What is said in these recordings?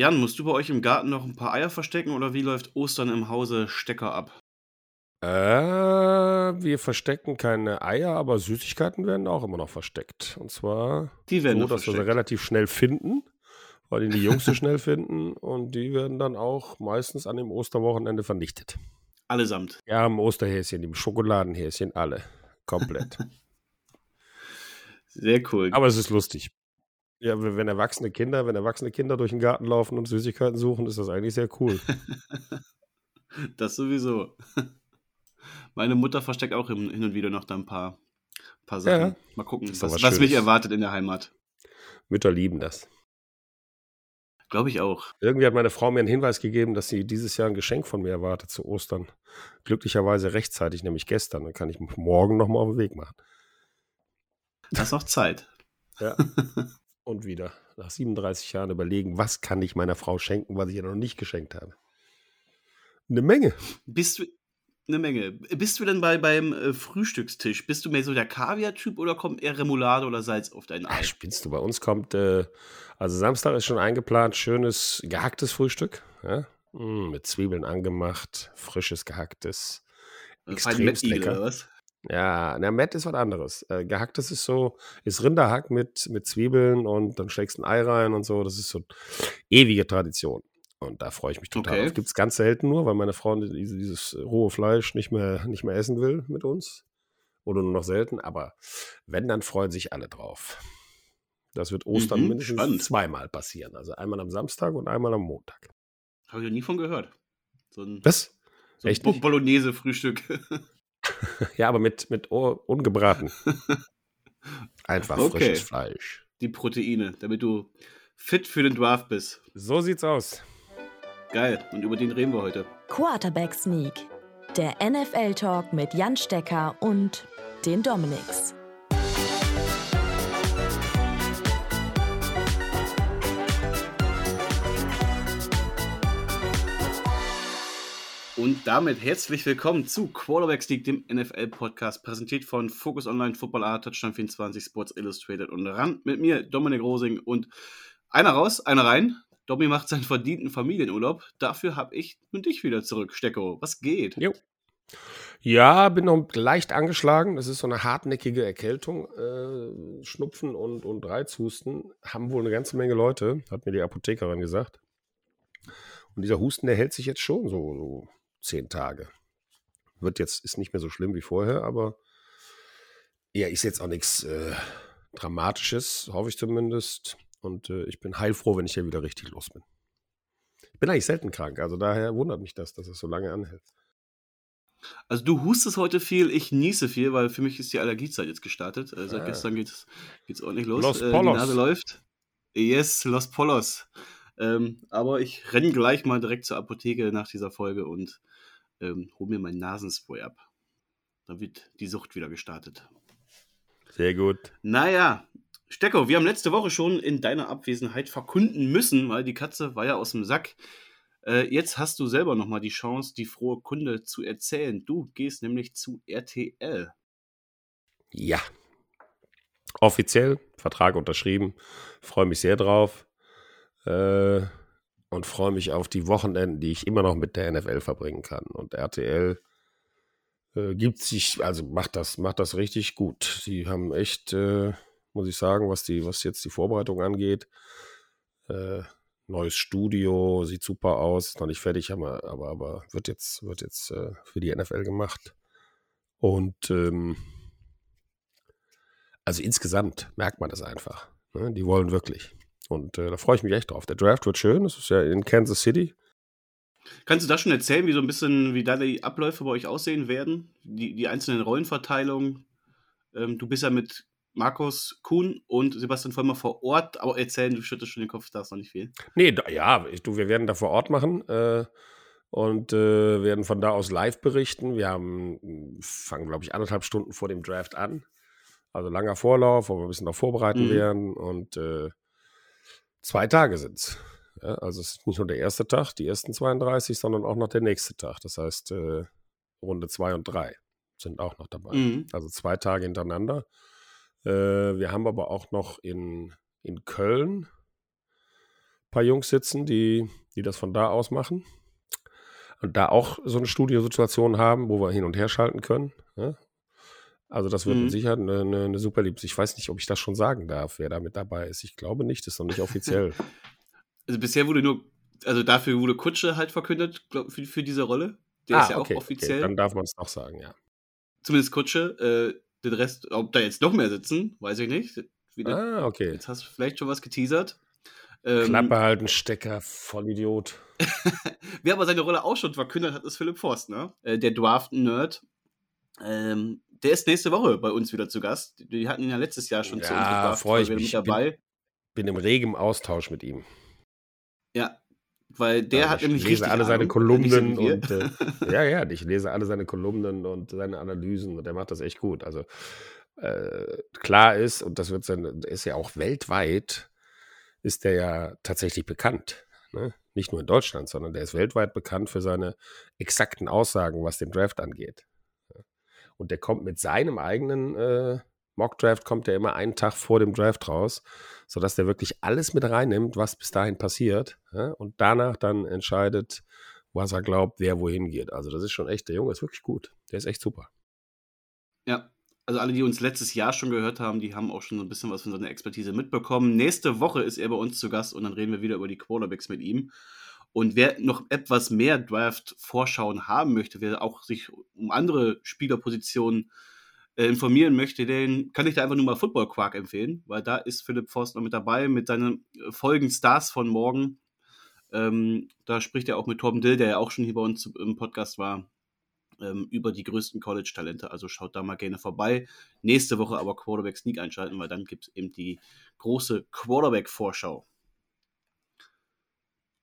Jan, musst du bei euch im Garten noch ein paar Eier verstecken oder wie läuft Ostern im Hause Stecker ab? Äh, wir verstecken keine Eier, aber Süßigkeiten werden auch immer noch versteckt. Und zwar Die werden so, dass wir sie versteckt. relativ schnell finden, weil die die Jungs so schnell finden und die werden dann auch meistens an dem Osterwochenende vernichtet. Allesamt. Ja, im Osterhäschen, im Schokoladenhäschen, alle. Komplett. Sehr cool. aber es ist lustig. Ja, wenn erwachsene Kinder, wenn erwachsene Kinder durch den Garten laufen und Süßigkeiten suchen, ist das eigentlich sehr cool. Das sowieso. Meine Mutter versteckt auch hin und wieder noch da ein paar, paar Sachen. Ja. Mal gucken, doch was, was mich erwartet in der Heimat. Mütter lieben das. Glaube ich auch. Irgendwie hat meine Frau mir einen Hinweis gegeben, dass sie dieses Jahr ein Geschenk von mir erwartet zu Ostern. Glücklicherweise rechtzeitig, nämlich gestern. Dann kann ich morgen nochmal auf den Weg machen. Da ist noch Zeit. Ja. Und wieder nach 37 Jahren überlegen, was kann ich meiner Frau schenken, was ich ihr noch nicht geschenkt habe. Eine Menge. Bist du. Eine Menge. Bist du denn bei, beim äh, Frühstückstisch? Bist du mehr so der Kaviar-Typ oder kommt eher Remoulade oder Salz auf dein Ei? Ach, spinnst du, bei uns kommt, äh, also Samstag ist schon eingeplant, schönes gehacktes Frühstück. Ja? Mm, mit Zwiebeln angemacht, frisches gehacktes. Mettigel, lecker. oder was? Ja, na, Met ist was anderes. Äh, gehacktes ist so, ist Rinderhack mit, mit Zwiebeln und dann schlägst du ein Ei rein und so. Das ist so ewige Tradition. Und da freue ich mich total Okay. drauf. Gibt es ganz selten nur, weil meine Frau diese, dieses rohe Fleisch nicht mehr, nicht mehr essen will mit uns. Oder nur noch selten. Aber wenn, dann freuen sich alle drauf. Das wird Ostern Mhm, mindestens spannend. zweimal passieren. Also einmal am Samstag und einmal am Montag. Habe ich noch nie von gehört. So ein, Was? so ein? Bolognese-Frühstück. Ja, aber mit, mit O- ungebraten. Einfach Okay. frisches Fleisch. Die Proteine, damit du fit für den Draft bist. So sieht's aus. Geil. Und über den reden wir heute. Quarterback Sneak, der NFL-Talk mit Jan Stecker und den Dominics. Und damit herzlich willkommen zu Quarterbacks League, dem NFL-Podcast, präsentiert von Focus Online, Football Art, Touchdown 24, Sports Illustrated und ran mit mir, Dominik Rosing. Und einer raus, einer rein. Domi macht seinen verdienten Familienurlaub. Dafür habe ich und dich wieder zurück, Stecko. Was geht? Jo. Ja, bin noch leicht angeschlagen. Das ist so eine hartnäckige Erkältung. Äh, Schnupfen und, und Reizhusten haben wohl eine ganze Menge Leute, hat mir die Apothekerin gesagt. Und dieser Husten, der hält sich jetzt schon so, so zehn Tage. Wird jetzt, ist nicht mehr so schlimm wie vorher, aber ja, ist jetzt auch nichts äh, Dramatisches, hoffe ich zumindest. Und äh, ich bin heilfroh, wenn ich hier wieder richtig los bin. Ich bin eigentlich selten krank, also daher wundert mich das, dass es so lange anhält. Also du hustest heute viel, ich niese viel, weil für mich ist die Allergiezeit jetzt gestartet. Äh, seit Ah. gestern geht's, geht's ordentlich los. Los äh, die Polos. Nase läuft. Yes, Los Polos. Ähm, aber ich renne gleich mal direkt zur Apotheke nach dieser Folge und ähm, hole mir mein Nasenspray ab. Dann wird die Sucht wieder gestartet. Sehr gut. Naja, Stecko, wir haben letzte Woche schon in deiner Abwesenheit verkünden müssen, weil die Katze war ja aus dem Sack. Äh, jetzt hast du selber nochmal die Chance, die frohe Kunde zu erzählen. Du gehst nämlich zu RTL. Ja. Offiziell, Vertrag unterschrieben. Freue mich sehr drauf. Äh, und freue mich auf die Wochenenden, die ich immer noch mit der NFL verbringen kann. Und RTL äh, gibt sich, also macht das, macht das richtig gut. Sie haben echt, äh, muss ich sagen, was die, was jetzt die Vorbereitung angeht, äh, neues Studio, sieht super aus, ist noch nicht fertig, aber, aber, aber wird jetzt, wird jetzt äh, für die NFL gemacht. Und ähm, also insgesamt merkt man das einfach. Ne? Die wollen wirklich. Und äh, da freue ich mich echt drauf. Der Draft wird schön. Das ist ja in Kansas City. Kannst du da schon erzählen, wie so ein bisschen, wie da die Abläufe bei euch aussehen werden? Die, die einzelnen Rollenverteilungen? Ähm, du bist ja mit Markus Kuhn und Sebastian Vollmer vor Ort, aber erzählen, du schüttest schon den Kopf, da ist noch nicht viel. Nee, da, ja, ich, du, wir werden da vor Ort machen äh, und äh, werden von da aus live berichten. Wir haben, fangen, glaube ich, anderthalb Stunden vor dem Draft an. Also langer Vorlauf, wo wir ein bisschen noch vorbereiten Mhm. werden. Und äh, zwei Tage sind es. Ja, also es ist nicht nur der erste Tag, die ersten 32, sondern auch noch der nächste Tag. Das heißt, äh, Runde zwei und drei sind auch noch dabei. Mhm. Also zwei Tage hintereinander. Äh, wir haben aber auch noch in, in Köln paar Jungs sitzen, die, die das von da aus machen. Und da auch so eine Studiosituation haben, wo wir hin und her schalten können. Ja? Also das wird mhm. mit Sicherheit eine, eine, eine super Liebs. Ich weiß nicht, ob ich das schon sagen darf, wer da mit dabei ist. Ich glaube nicht, das ist noch nicht offiziell. also bisher wurde nur, also dafür wurde Kutsche halt verkündet glaub, für, für diese Rolle. Der ah, ist ja okay, auch offiziell. Okay, dann darf man es noch sagen, ja. Zumindest Kutsche. Äh, den Rest, ob da jetzt noch mehr sitzen, weiß ich nicht. Wieder, ah, okay. Jetzt hast du vielleicht schon was geteasert. Ähm, Klappe halten, Stecker, Vollidiot. Wer aber seine Rolle auch schon verkündet hat, ist Philipp Forst, ne? Äh, der Dwarf-Nerd. Ähm, der ist nächste Woche bei uns wieder zu Gast. Die hatten ihn ja letztes Jahr schon ja, zu uns gebracht. freue ich mich. Mit dabei. Bin, bin im regem Austausch mit ihm. Ja, weil der also hat nämlich Ich lese alle seine Kolumnen und äh, ja, ja, ich lese alle seine Kolumnen und seine Analysen und der macht das echt gut. Also äh, klar ist, und das wird sein, ist ja auch weltweit, ist der ja tatsächlich bekannt. Ne? Nicht nur in Deutschland, sondern der ist weltweit bekannt für seine exakten Aussagen, was den Draft angeht. Und der kommt mit seinem eigenen äh, Mock-Draft, kommt der immer einen Tag vor dem Draft raus, sodass der wirklich alles mit reinnimmt, was bis dahin passiert. Ja? Und danach dann entscheidet, was er glaubt, wer wohin geht. Also das ist schon echt, der Junge ist wirklich gut. Der ist echt super. Ja, also alle, die uns letztes Jahr schon gehört haben, die haben auch schon so ein bisschen was von seiner Expertise mitbekommen. Nächste Woche ist er bei uns zu Gast und dann reden wir wieder über die Quarterbacks mit ihm. Und wer noch etwas mehr Draft-Vorschauen haben möchte, wer auch sich um andere Spielerpositionen äh, informieren möchte, den kann ich da einfach nur mal Football Quark empfehlen, weil da ist Philipp Forst noch mit dabei mit seinen Folgen Stars von morgen. Ähm, da spricht er auch mit Torben Dill, der ja auch schon hier bei uns im Podcast war ähm, über die größten College-Talente. Also schaut da mal gerne vorbei. Nächste Woche aber Quarterback Sneak einschalten, weil dann gibt es eben die große Quarterback-Vorschau.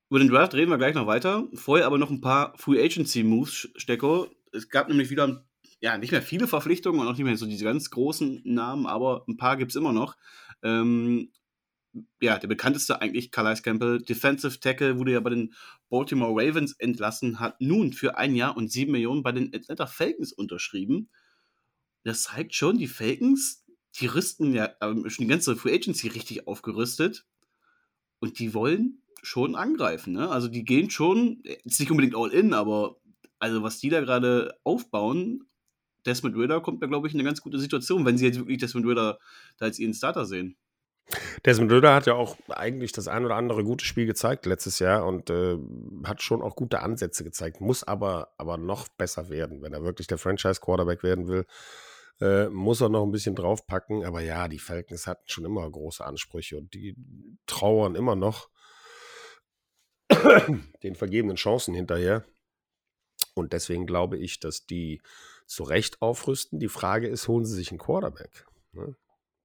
Über den Draft reden wir gleich noch weiter. Vorher aber noch ein paar Free Agency Moves, Stecko. Es gab nämlich wieder, ja, nicht mehr viele Verpflichtungen und auch nicht mehr so diese ganz großen Namen, aber ein paar gibt es immer noch. Ähm, ja, der bekannteste eigentlich, Calais Campbell, Defensive Tackle, wurde ja bei den Baltimore Ravens entlassen, hat nun für ein Jahr und sieben Millionen bei den Atlanta Falcons unterschrieben. Das zeigt schon, die Falcons, die rüsten ja ähm, schon die ganze Free Agency richtig aufgerüstet und die wollen schon angreifen. Ne? Also die gehen schon, jetzt nicht unbedingt all in, aber also was die da gerade aufbauen, Desmond Ritter kommt da, glaube ich, in eine ganz gute Situation, wenn sie jetzt wirklich Desmond Ritter da als ihren Starter sehen. Desmond Ritter hat ja auch eigentlich das ein oder andere gute Spiel gezeigt letztes Jahr und äh, hat schon auch gute Ansätze gezeigt, muss aber, aber noch besser werden. Wenn er wirklich der Franchise-Quarterback werden will, äh, muss er noch ein bisschen draufpacken. Aber ja, die Falcons hatten schon immer große Ansprüche und die trauern immer noch den vergebenen Chancen hinterher. Und deswegen glaube ich, dass die zu Recht aufrüsten. Die Frage ist, holen sie sich einen Quarterback? Ne?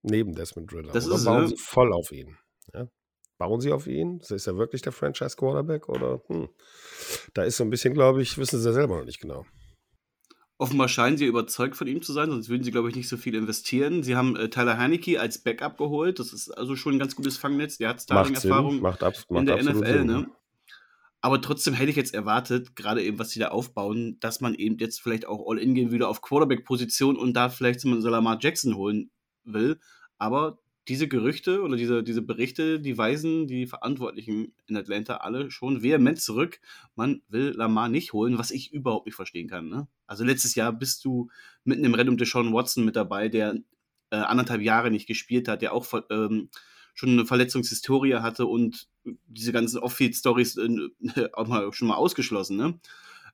Neben Desmond Ritter. Das oder ist, bauen äh, sie voll auf ihn? Ja? Bauen sie auf ihn? Ist er wirklich der Franchise-Quarterback? Oder hm. da ist so ein bisschen, glaube ich, wissen sie selber noch nicht genau. Offenbar scheinen sie überzeugt von ihm zu sein, sonst würden sie, glaube ich, nicht so viel investieren. Sie haben äh, Tyler Heinecke als Backup geholt. Das ist also schon ein ganz gutes Fangnetz. Der hat Starting-Erfahrung macht, macht in der NFL. Ne? Aber trotzdem hätte ich jetzt erwartet, gerade eben, was sie da aufbauen, dass man eben jetzt vielleicht auch All-In gehen würde auf Quarterback-Position und da vielleicht so Lamar Jackson holen will. Aber diese Gerüchte oder diese, diese Berichte, die weisen die Verantwortlichen in Atlanta alle schon vehement zurück. Man will Lamar nicht holen, was ich überhaupt nicht verstehen kann. Ne? Also letztes Jahr bist du mitten im Rennen um Deshaun Watson mit dabei, der äh, anderthalb Jahre nicht gespielt hat, der auch ähm, schon eine Verletzungshistorie hatte und diese ganzen Off-Field-Stories äh, auch mal, schon mal ausgeschlossen. Ne?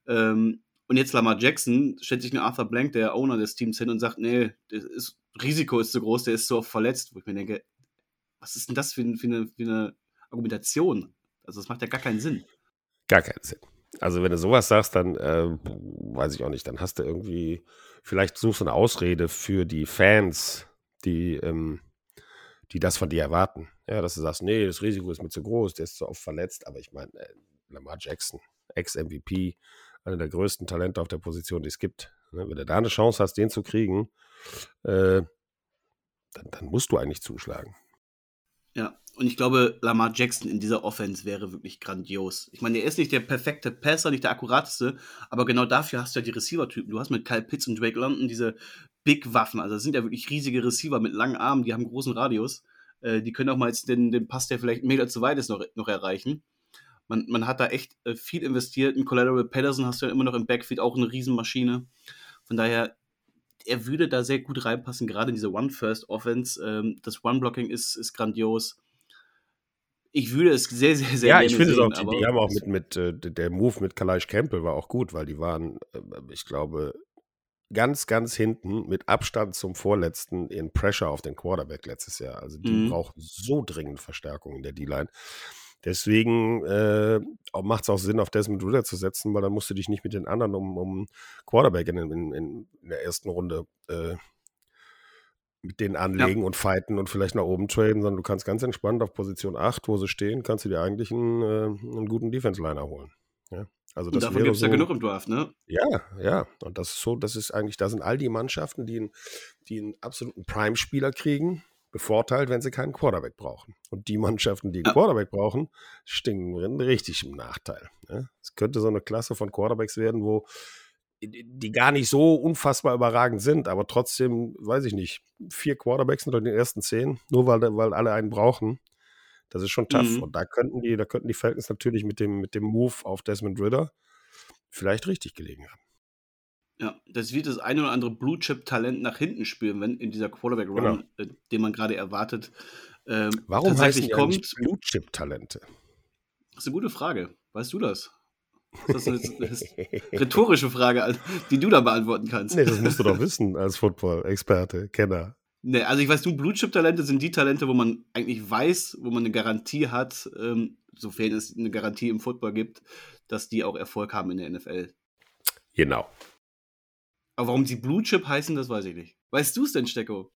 Ähm, und jetzt Lamar Jackson stellt sich ein Arthur Blank, der Owner des Teams, hin und sagt, nee, das ist, Risiko ist zu groß, der ist so oft verletzt. Wo ich mir denke, was ist denn das für, für, eine, für eine Argumentation? Also das macht ja gar keinen Sinn. Gar keinen Sinn. Also wenn du sowas sagst, dann äh, weiß ich auch nicht, dann hast du irgendwie, vielleicht suchst du eine Ausrede für die Fans, die, ähm, die das von dir erwarten. Ja, dass du sagst, nee, das Risiko ist mir zu groß, der ist zu oft verletzt, aber ich meine, äh, Lamar Jackson, Ex-MVP, einer der größten Talente auf der Position, die es gibt. Ne? Wenn du da eine Chance hast, den zu kriegen, äh, dann, dann musst du eigentlich zuschlagen. Ja, und ich glaube, Lamar Jackson in dieser Offense wäre wirklich grandios. Ich meine, er ist nicht der perfekte Passer, nicht der akkurateste, aber genau dafür hast du ja die Receiver-Typen. Du hast mit Kyle Pitts und Drake London diese Big-Waffen. Also das sind ja wirklich riesige Receiver mit langen Armen, die haben großen Radius. Äh, die können auch mal jetzt den, den Pass, der vielleicht einen Meter zu weit ist, noch, noch erreichen. Man, man hat da echt äh, viel investiert. Ein Collateral Patterson hast du ja immer noch im Backfield, auch eine Riesenmaschine. Von daher, er würde da sehr gut reinpassen, gerade in diese One-First-Offense. Ähm, das One-Blocking ist, ist grandios. Ich würde es sehr, sehr, sehr Ja, ich finde es auch, die, die, haben auch mit, mit äh, der Move mit Kalaish Campbell war auch gut, weil die waren, äh, ich glaube, ganz, ganz hinten mit Abstand zum vorletzten in Pressure auf den Quarterback letztes Jahr. Also die mhm. brauchen so dringend Verstärkung in der D-Line. Deswegen äh, macht es auch Sinn, auf Desmond Ritter zu setzen, weil dann musst du dich nicht mit den anderen um, um Quarterback in, in, in der ersten Runde äh, mit denen anlegen ja. und fighten und vielleicht nach oben traden, sondern du kannst ganz entspannt auf Position 8, wo sie stehen, kannst du dir eigentlich einen, äh, einen guten Defense-Liner holen. Ja? Also das und davon gibt es so, ja genug im Draft, ne? Ja, ja. Und das ist so, das ist eigentlich, da sind all die Mannschaften, die einen, die einen absoluten Prime-Spieler kriegen, bevorteilt, wenn sie keinen Quarterback brauchen. Und die Mannschaften, die einen. Quarterback brauchen, stinken richtig im Nachteil. Ne? Es könnte so eine Klasse von Quarterbacks werden, wo die gar nicht so unfassbar überragend sind, aber trotzdem, weiß ich nicht, vier Quarterbacks unter den ersten zehn, nur weil, weil alle einen brauchen. Das ist schon tough. Mhm. Und da könnten die, da könnten die Falcons natürlich mit dem, mit dem Move auf Desmond Ritter vielleicht richtig gelegen haben. Ja, das wird das eine oder andere Blue Chip Talent nach hinten spielen, wenn in dieser Quarterback Run, genau. äh, den man gerade erwartet, ähm, Warum heißen die kommt. Blue Chip Talente? Das ist eine gute Frage. Weißt du das? Das ist eine, eine rhetorische Frage, die du da beantworten kannst. Nee, das musst du doch wissen als Football-Experte, Kenner. Nee, also ich weiß, du, Blue Chip Talente sind die Talente, wo man eigentlich weiß, wo man eine Garantie hat, ähm, sofern es eine Garantie im Football gibt, dass die auch Erfolg haben in der NFL. Genau. Aber warum sie Blue Chip heißen, das weiß ich nicht. Weißt du es denn, Stecko?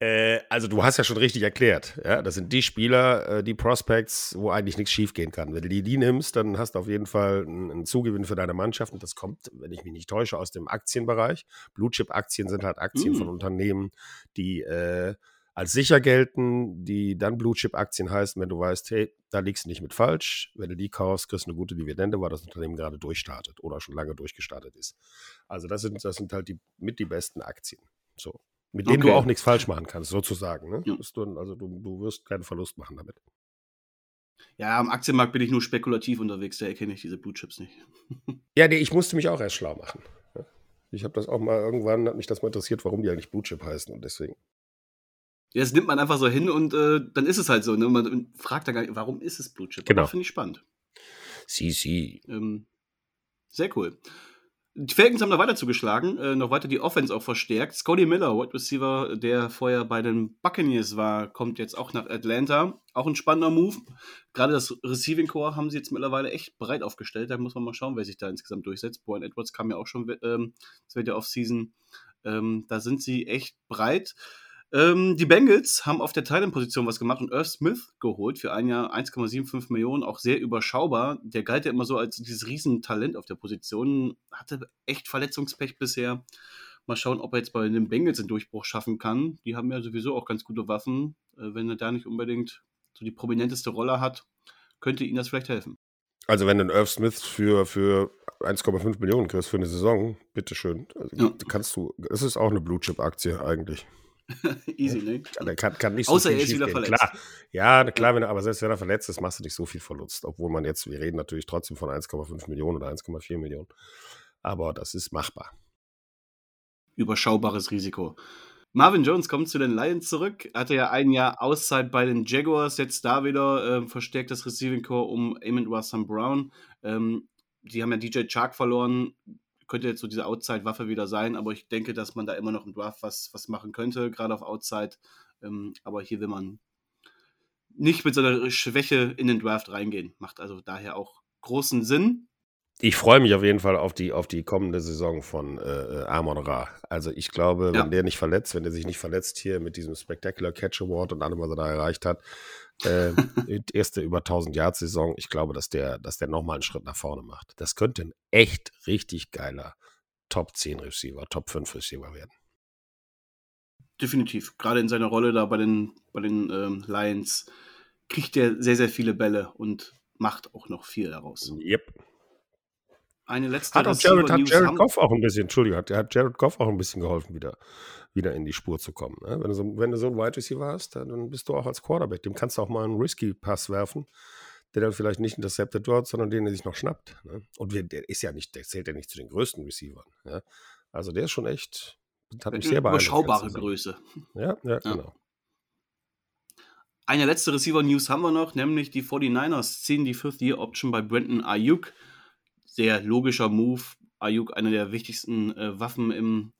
Äh, also du hast ja schon richtig erklärt, ja, das sind die Spieler, äh, die Prospects, wo eigentlich nichts schiefgehen kann. Wenn du die, die nimmst, dann hast du auf jeden Fall einen, einen, Zugewinn für deine Mannschaft und das kommt, wenn ich mich nicht täusche, aus dem Aktienbereich. Blue Chip Aktien sind halt Aktien mm. von Unternehmen, die äh, als sicher gelten, die dann Blue Chip Aktien heißen, wenn du weißt, hey, da liegst du nicht mit falsch. Wenn du die kaufst, kriegst du eine gute Dividende, weil das Unternehmen gerade durchstartet oder schon lange durchgestartet ist. Also das sind, das sind halt die mit die besten Aktien. So. Mit denen okay. du auch nichts falsch machen kannst, sozusagen. Ne? Ja. Du, also du, du wirst keinen Verlust machen damit. Ja, am Aktienmarkt bin ich nur spekulativ unterwegs, da erkenne ich diese Blue Chips nicht. ja, nee, ich musste mich auch erst schlau machen. Ich habe das auch mal irgendwann, hat mich das mal interessiert, warum die eigentlich Blue Chip heißen und deswegen. Ja, das nimmt man einfach so hin und äh, dann ist es halt so. Ne? Man fragt da gar nicht, warum ist es Blue Chip? Genau. Finde ich spannend. Sie, sie. Ähm, sehr cool. Die Falcons haben noch weiter zugeschlagen, äh, noch weiter die Offense auch verstärkt. Scotty Miller, Wide Receiver, der vorher bei den Buccaneers war, kommt jetzt auch nach Atlanta. Auch ein spannender Move. Gerade das Receiving Core haben sie jetzt mittlerweile echt breit aufgestellt. Da muss man mal schauen, wer sich da insgesamt durchsetzt. Boyne Edwards kam ja auch schon ähm, zweite Offseason. Ähm, da sind sie echt breit. Ähm, die Bengals haben auf der Thailand-Position was gemacht und Irv Smith geholt für ein Jahr 1,75 Millionen, auch sehr überschaubar. Der galt ja immer so als dieses Riesentalent auf der Position, hatte echt Verletzungspech bisher. Mal schauen, ob er jetzt bei den Bengals einen Durchbruch schaffen kann. Die haben ja sowieso auch ganz gute Waffen. Äh, wenn er da nicht unbedingt so die prominenteste Rolle hat, könnte ihm das vielleicht helfen. Also wenn du einen Irv Smith für, für 1,5 Millionen kriegst für eine Saison, bitteschön. Also ja. kannst du, es ist auch eine Blue Chip Aktie eigentlich. Easy, ne? Der kann, kann nicht so Außer er ist wieder verletzt. Klar. Ja, klar, wenn er, aber selbst wenn er verletzt ist, machst du nicht so viel Verlust. Obwohl man jetzt, wir reden natürlich trotzdem von 1,5 Millionen oder 1,4 Millionen. Aber das ist machbar. Überschaubares Risiko. Marvin Jones kommt zu den Lions zurück. Hatte ja ein Jahr Auszeit bei den Jaguars, jetzt da wieder äh, verstärkt das Receiving Core um Amon Russell Brown. Ähm, die haben ja DJ Chark verloren, könnte jetzt so diese Outside-Waffe wieder sein, aber ich denke, dass man da immer noch im Draft was, was machen könnte, gerade auf Outside. Ähm, aber hier will man nicht mit so einer Schwäche in den Draft reingehen. Macht also daher auch großen Sinn. Ich freue mich auf jeden Fall auf die, auf die kommende Saison von äh, Amon Ra. Also ich glaube, wenn ja. der nicht verletzt, wenn der sich nicht verletzt hier mit diesem Spectacular Catch Award und allem, was er da erreicht hat, äh, erste über 1000 Yard Saison. Ich glaube, dass der, dass der nochmal einen Schritt nach vorne macht. Das könnte ein echt richtig geiler Top 10 Receiver, Top 5 Receiver werden. Definitiv. Gerade in seiner Rolle da bei den, bei den ähm, Lions kriegt er sehr, sehr viele Bälle und macht auch noch viel daraus. Yep. Eine letzte hat auch Jared, hat Jared Goff auch ein bisschen, Entschuldigung, hat, hat Jared Goff auch ein bisschen geholfen wieder wieder in die Spur zu kommen. Ne? Wenn, du so, wenn du so einen Wide Receiver hast, dann bist du auch als Quarterback. Dem kannst du auch mal einen Risky Pass werfen, der dann vielleicht nicht intercepted wird, sondern den, der sich noch schnappt. Ne? Und wir, der ist ja nicht, der zählt ja nicht zu den größten Receivern. Ja? Also der ist schon echt, hat mich sehr beeindruckt. Überschaubare Größe. Ja, ja, ja, genau. Eine letzte Receiver-News haben wir noch, nämlich die 49ers ziehen die Fifth-Year-Option bei Brandon Ayuk. Sehr logischer Move. Ayuk, eine der wichtigsten äh, Waffen im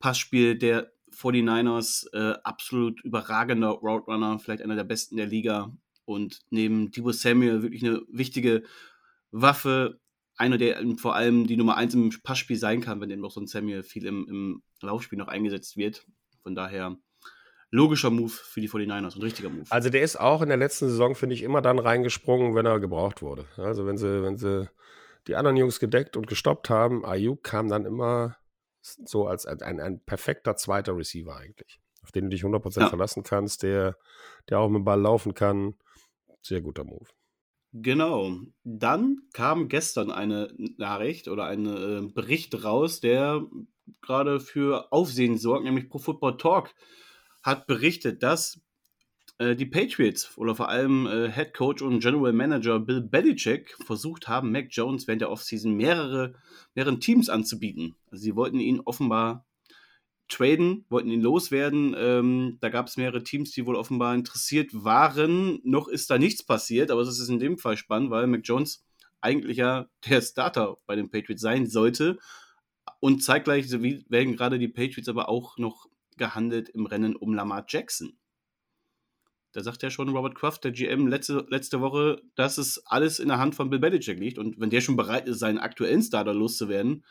Passspiel der 49ers. Äh, absolut überragender Route Runner, vielleicht einer der besten der Liga. Und neben Debo Samuel wirklich eine wichtige Waffe. Einer, der vor allem die Nummer 1 im Passspiel sein kann, wenn eben noch so ein Samuel viel im, im Laufspiel noch eingesetzt wird. Von daher logischer Move für die 49ers, ein richtiger Move. Also der ist auch in der letzten Saison, finde ich, immer dann reingesprungen, wenn er gebraucht wurde. Also wenn sie, wenn sie die anderen Jungs gedeckt und gestoppt haben, Ayuk kam dann immer so als ein, ein, ein perfekter zweiter Receiver eigentlich, auf den du dich 100% ja. verlassen kannst, der, der auch mit dem Ball laufen kann. Sehr guter Move. Genau. Dann kam gestern eine Nachricht oder ein äh, Bericht raus, der gerade für Aufsehen sorgt, nämlich Pro Football Talk hat berichtet, dass die Patriots oder vor allem äh, Head Coach und General Manager Bill Belichick versucht haben, Mac Jones während der Offseason mehrere, mehreren Teams anzubieten. Also sie wollten ihn offenbar traden, wollten ihn loswerden. Ähm, da gab es mehrere Teams, die wohl offenbar interessiert waren. Noch ist da nichts passiert, aber es ist in dem Fall spannend, weil Mac Jones eigentlich ja der Starter bei den Patriots sein sollte. Und zeitgleich werden gerade die Patriots aber auch noch gehandelt im Rennen um Lamar Jackson. Da sagt ja schon Robert Kraft, der GM, letzte, letzte Woche, dass es alles in der Hand von Bill Belichick liegt. Und wenn der schon bereit ist, seinen aktuellen Starter loszuwerden,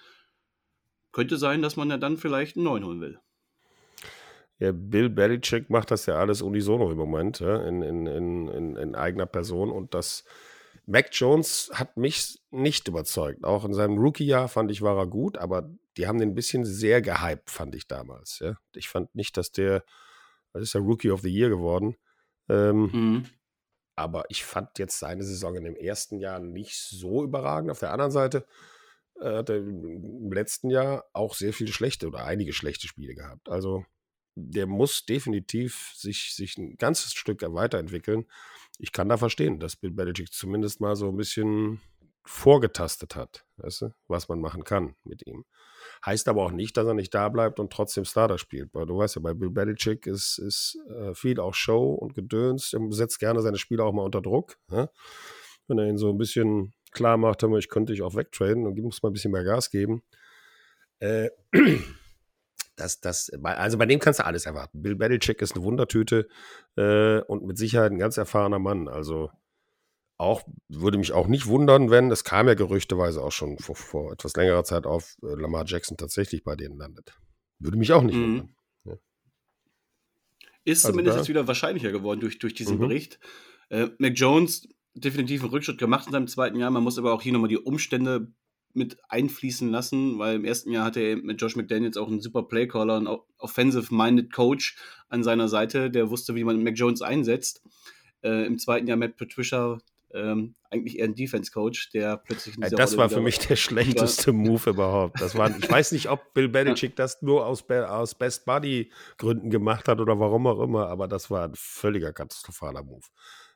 könnte sein, dass man ja dann vielleicht einen neuen holen will. Ja, Bill Belichick macht das ja alles unisono im Moment, ja, in, in, in, in, eigener Person. Und das Mac Jones hat mich nicht überzeugt. Auch in seinem Rookie-Jahr fand ich, war er gut, aber die haben den ein bisschen sehr gehypt, fand ich damals. Ja. Ich fand nicht, dass der, das ist ja Rookie of the Year geworden. Ähm, mhm. Aber ich fand jetzt seine Saison in dem ersten Jahr nicht so überragend. Auf der anderen Seite äh, hat er im letzten Jahr auch sehr viele schlechte oder einige schlechte Spiele gehabt. Also der muss definitiv sich, sich ein ganzes Stück weiterentwickeln. Ich kann da verstehen, dass Bill Belichick zumindest mal so ein bisschen vorgetastet hat, weißt du, was man machen kann mit ihm. Heißt aber auch nicht, dass er nicht da bleibt und trotzdem Starter spielt. Weil du weißt ja, bei Bill Belichick ist, ist äh, viel auch Show und Gedöns. Er setzt gerne seine Spieler auch mal unter Druck. Ja? Wenn er ihn so ein bisschen klar macht, ich könnte dich auch wegtraden und muss mal ein bisschen mehr Gas geben. Äh, das, das, also bei dem kannst du alles erwarten. Bill Belichick ist eine Wundertüte äh, und mit Sicherheit ein ganz erfahrener Mann. Also auch, würde mich auch nicht wundern, wenn, es kam ja gerüchteweise auch schon vor, vor etwas längerer Zeit auf, äh, Lamar Jackson tatsächlich bei denen landet. Würde mich auch nicht mhm. wundern. Ja. Ist also zumindest jetzt wieder wahrscheinlicher geworden durch, durch diesen mhm. Bericht. Äh, Mac Jones definitiv einen Rückschritt gemacht in seinem zweiten Jahr. Man muss aber auch hier nochmal die Umstände mit einfließen lassen, weil im ersten Jahr hatte er mit Josh McDaniels auch einen super Playcaller, einen offensive-minded Coach an seiner Seite, der wusste, wie man Mac Jones einsetzt. Äh, Im zweiten Jahr Matt Patricia, ähm, eigentlich eher ein Defense-Coach, der plötzlich. Ja, das Rolle war für mich der schlechteste Move überhaupt. Das war, ich weiß nicht, ob Bill Belichick das nur aus, aus Best Buddy-Gründen gemacht hat oder warum auch immer, aber das war ein völliger katastrophaler Move.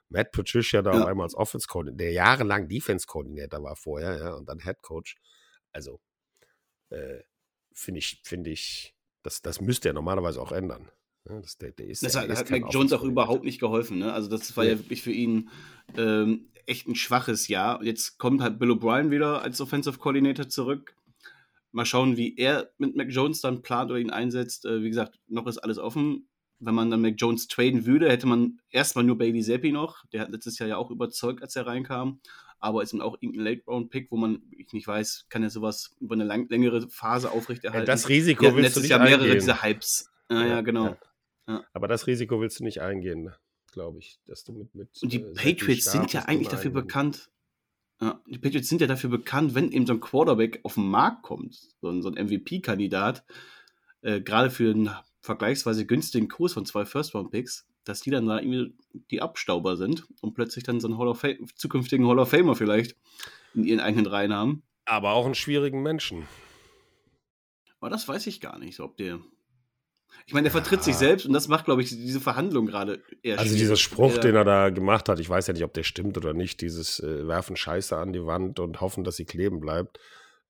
Matt Patricia da ja. auf einmal als Offense-Coordinator, der jahrelang Defense-Coordinator war vorher, ja, und dann Head-Coach. Also, äh, finde ich, finde ich, das, das müsste er normalerweise auch ändern. Ja, das, der, der ist, das hat, hat Mac Jones auch überhaupt nicht geholfen. Ne? Also das war ja, ja wirklich für ihn ähm, echt ein schwaches Jahr. Jetzt kommt halt Bill O'Brien wieder als Offensive Coordinator zurück. Mal schauen, wie er mit Mac Jones dann plant oder ihn einsetzt. Äh, wie gesagt, noch ist alles offen. Wenn man dann Mac Jones traden würde, hätte man erstmal nur Bailey Zappi noch. Der hat letztes Jahr ja auch überzeugt, als er reinkam. Aber ist dann auch irgendein Late-Round-Pick, wo man, ich nicht weiß, kann er sowas über eine lang, längere Phase aufrechterhalten. Ja, das Risiko willst letztes du nicht Jahr mehrere eingehen. dieser Hypes. Ja, ja, genau. Ja. Aber das Risiko willst du nicht eingehen, glaube ich, dass du mit, mit Und die äh, Patriots sind ja eigentlich dafür bekannt. Ja, die Patriots sind ja dafür bekannt, wenn eben so ein Quarterback auf den Markt kommt, so ein, so ein MVP-Kandidat, äh, gerade für einen vergleichsweise günstigen Kurs von zwei First-Round-Picks, dass die dann da irgendwie die Abstauber sind und plötzlich dann so einen Hall of Fame, zukünftigen Hall of Famer vielleicht in ihren eigenen Reihen haben. Aber auch einen schwierigen Menschen. Aber das weiß ich gar nicht, ob der Ich meine, der vertritt sich selbst und das macht, glaube ich, diese Verhandlung gerade eher Also dieser Spruch, den er da gemacht hat, ich weiß ja nicht, ob der stimmt oder nicht, dieses äh, werfen Scheiße an die Wand und hoffen, dass sie kleben bleibt.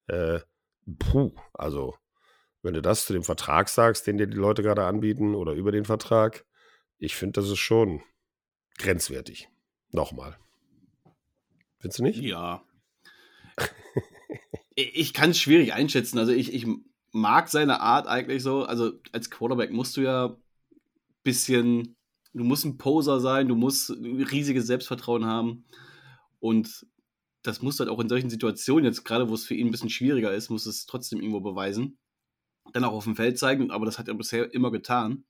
Äh, puh, also wenn du das zu dem Vertrag sagst, den dir die Leute gerade anbieten oder über den Vertrag, ich finde, das ist schon grenzwertig. Nochmal. Findest du nicht? Ja. ich kann es schwierig einschätzen. Also ich, ich mag seine Art eigentlich so. Also als Quarterback musst du ja ein bisschen, du musst ein Poser sein, du musst riesiges Selbstvertrauen haben. Und das musst du halt auch in solchen Situationen, jetzt gerade wo es für ihn ein bisschen schwieriger ist, muss es trotzdem irgendwo beweisen. Dann auch auf dem Feld zeigen, aber das hat er bisher immer getan.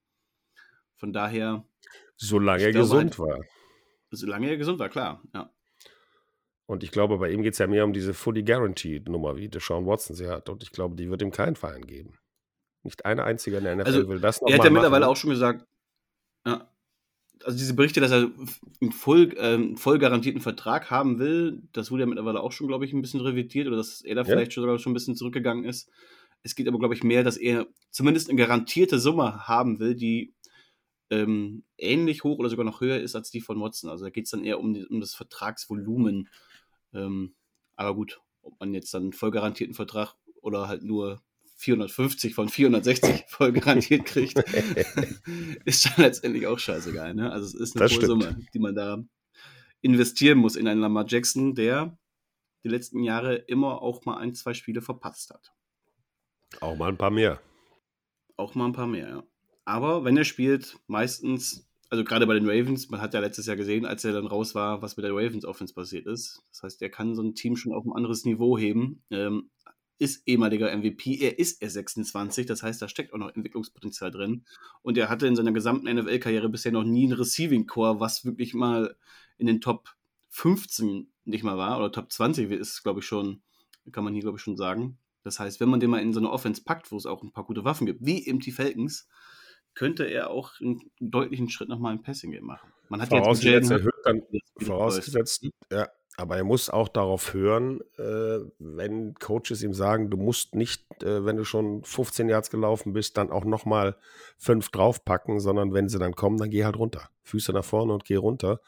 Von daher. Solange er gesund halt, war. Solange er gesund war, klar, ja. Und ich glaube, bei ihm geht es ja mehr um diese Fully Guaranteed Nummer, wie Deshaun Watson sie hat. Und ich glaube, die wird ihm keinen Verein geben. Nicht eine einzige in der NFL also, will das noch Er hat ja mittlerweile auch schon gesagt, ja, also diese Berichte, dass er einen voll, äh, voll garantierten Vertrag haben will, das wurde ja mittlerweile auch schon, glaube ich, ein bisschen revidiert oder dass er da vielleicht ja. sogar schon ein bisschen zurückgegangen ist. Es geht aber, glaube ich, mehr, dass er zumindest eine garantierte Summe haben will, die ähm, ähnlich hoch oder sogar noch höher ist als die von Watson. Also da geht es dann eher um, die, um das Vertragsvolumen. Ähm, aber gut, ob man jetzt dann einen voll garantierten Vertrag oder halt nur 450 von 460 voll garantiert kriegt, ist dann letztendlich auch scheißegal. Ne? Also es ist eine hohe Summe, die man da investieren muss in einen Lamar Jackson, der die letzten Jahre immer auch mal ein, zwei Spiele verpasst hat. Auch mal ein paar mehr. Auch mal ein paar mehr, ja. Aber wenn er spielt, meistens also gerade bei den Ravens, man hat ja letztes Jahr gesehen, als er dann raus war, was mit der Ravens Offense passiert ist. Das heißt, er kann so ein Team schon auf ein anderes Niveau heben. Ähm, ist ehemaliger MVP, er ist er 26, das heißt, da steckt auch noch Entwicklungspotenzial drin. Und er hatte in seiner gesamten NFL-Karriere bisher noch nie ein Receiving Core, was wirklich mal in den Top 15 nicht mal war, oder Top 20 ist, glaube ich, schon, kann man hier, glaube ich, schon sagen. Das heißt, wenn man den mal in so eine Offense packt, wo es auch ein paar gute Waffen gibt, wie im T-Falcons, könnte er auch einen deutlichen Schritt nochmal im Passing-Game machen. Man hat vorausgesetzt, jetzt dann, vorausgesetzt, ja, aber er muss auch darauf hören, äh, wenn Coaches ihm sagen, du musst nicht, äh, wenn du schon 15 Yards gelaufen bist, dann auch nochmal fünf draufpacken, sondern wenn sie dann kommen, dann geh halt runter. Füße nach vorne und geh runter.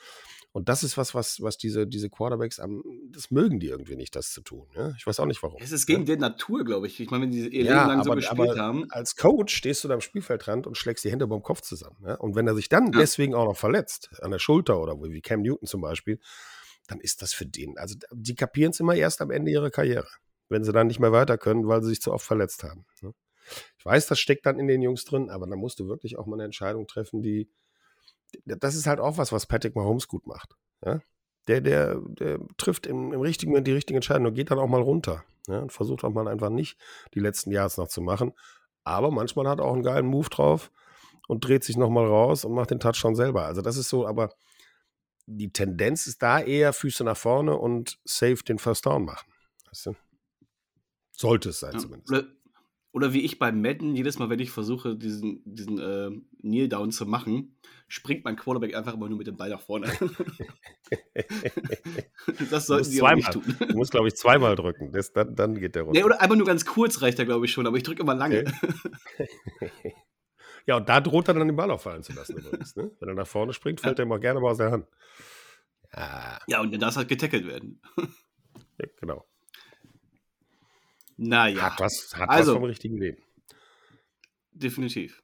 Und das ist was, was, was diese, diese Quarterbacks am, das mögen die irgendwie nicht, das zu tun. Ja? Ich weiß auch nicht warum. Es ist gegen ja? die Natur, glaube ich. Ich meine, wenn die ihr ja, Leben lang aber, so gespielt haben. Als Coach stehst du da am Spielfeldrand und schlägst die Hände beim Kopf zusammen. Ja? Und wenn er sich dann deswegen auch noch verletzt, an der Schulter oder wie Cam Newton zum Beispiel, dann ist das für den. Also die kapieren es immer erst am Ende ihrer Karriere, wenn sie dann nicht mehr weiter können, weil sie sich zu oft verletzt haben. Ne? Ich weiß, das steckt dann in den Jungs drin, aber da musst du wirklich auch mal eine Entscheidung treffen, die, das ist halt auch was, was Patrick Mahomes gut macht. Ja? Der, der, der trifft im, im richtigen Moment die richtigen Entscheidungen und geht dann auch mal runter. Ja? Und versucht auch mal einfach nicht die letzten Jahre noch zu machen. Aber manchmal hat er auch einen geilen Move drauf und dreht sich nochmal raus und macht den Touchdown selber. Also das ist so, aber die Tendenz ist da eher Füße nach vorne und safe den First Down machen. Weißt du? Sollte es sein ja, zumindest. Oder wie ich beim Madden, jedes Mal, wenn ich versuche, diesen, diesen äh, Kneel Down zu machen, springt mein Quarterback einfach immer nur mit dem Ball nach vorne. das sollten sie auch nicht tun. Du musst, glaube ich, zweimal drücken. Das, dann, dann geht der runter. Nee, oder einfach nur ganz kurz reicht er, glaube ich, schon, aber ich drücke immer lange. Okay. ja, und da droht er dann den Ball auffallen zu lassen übrigens. Ne? Wenn er nach vorne springt, fällt ja. er immer gerne mal aus der Hand. Ja, ja und dann darf halt getackelt werden. ja, genau. Naja. Hat was, hat also, was vom richtigen Leben. Definitiv.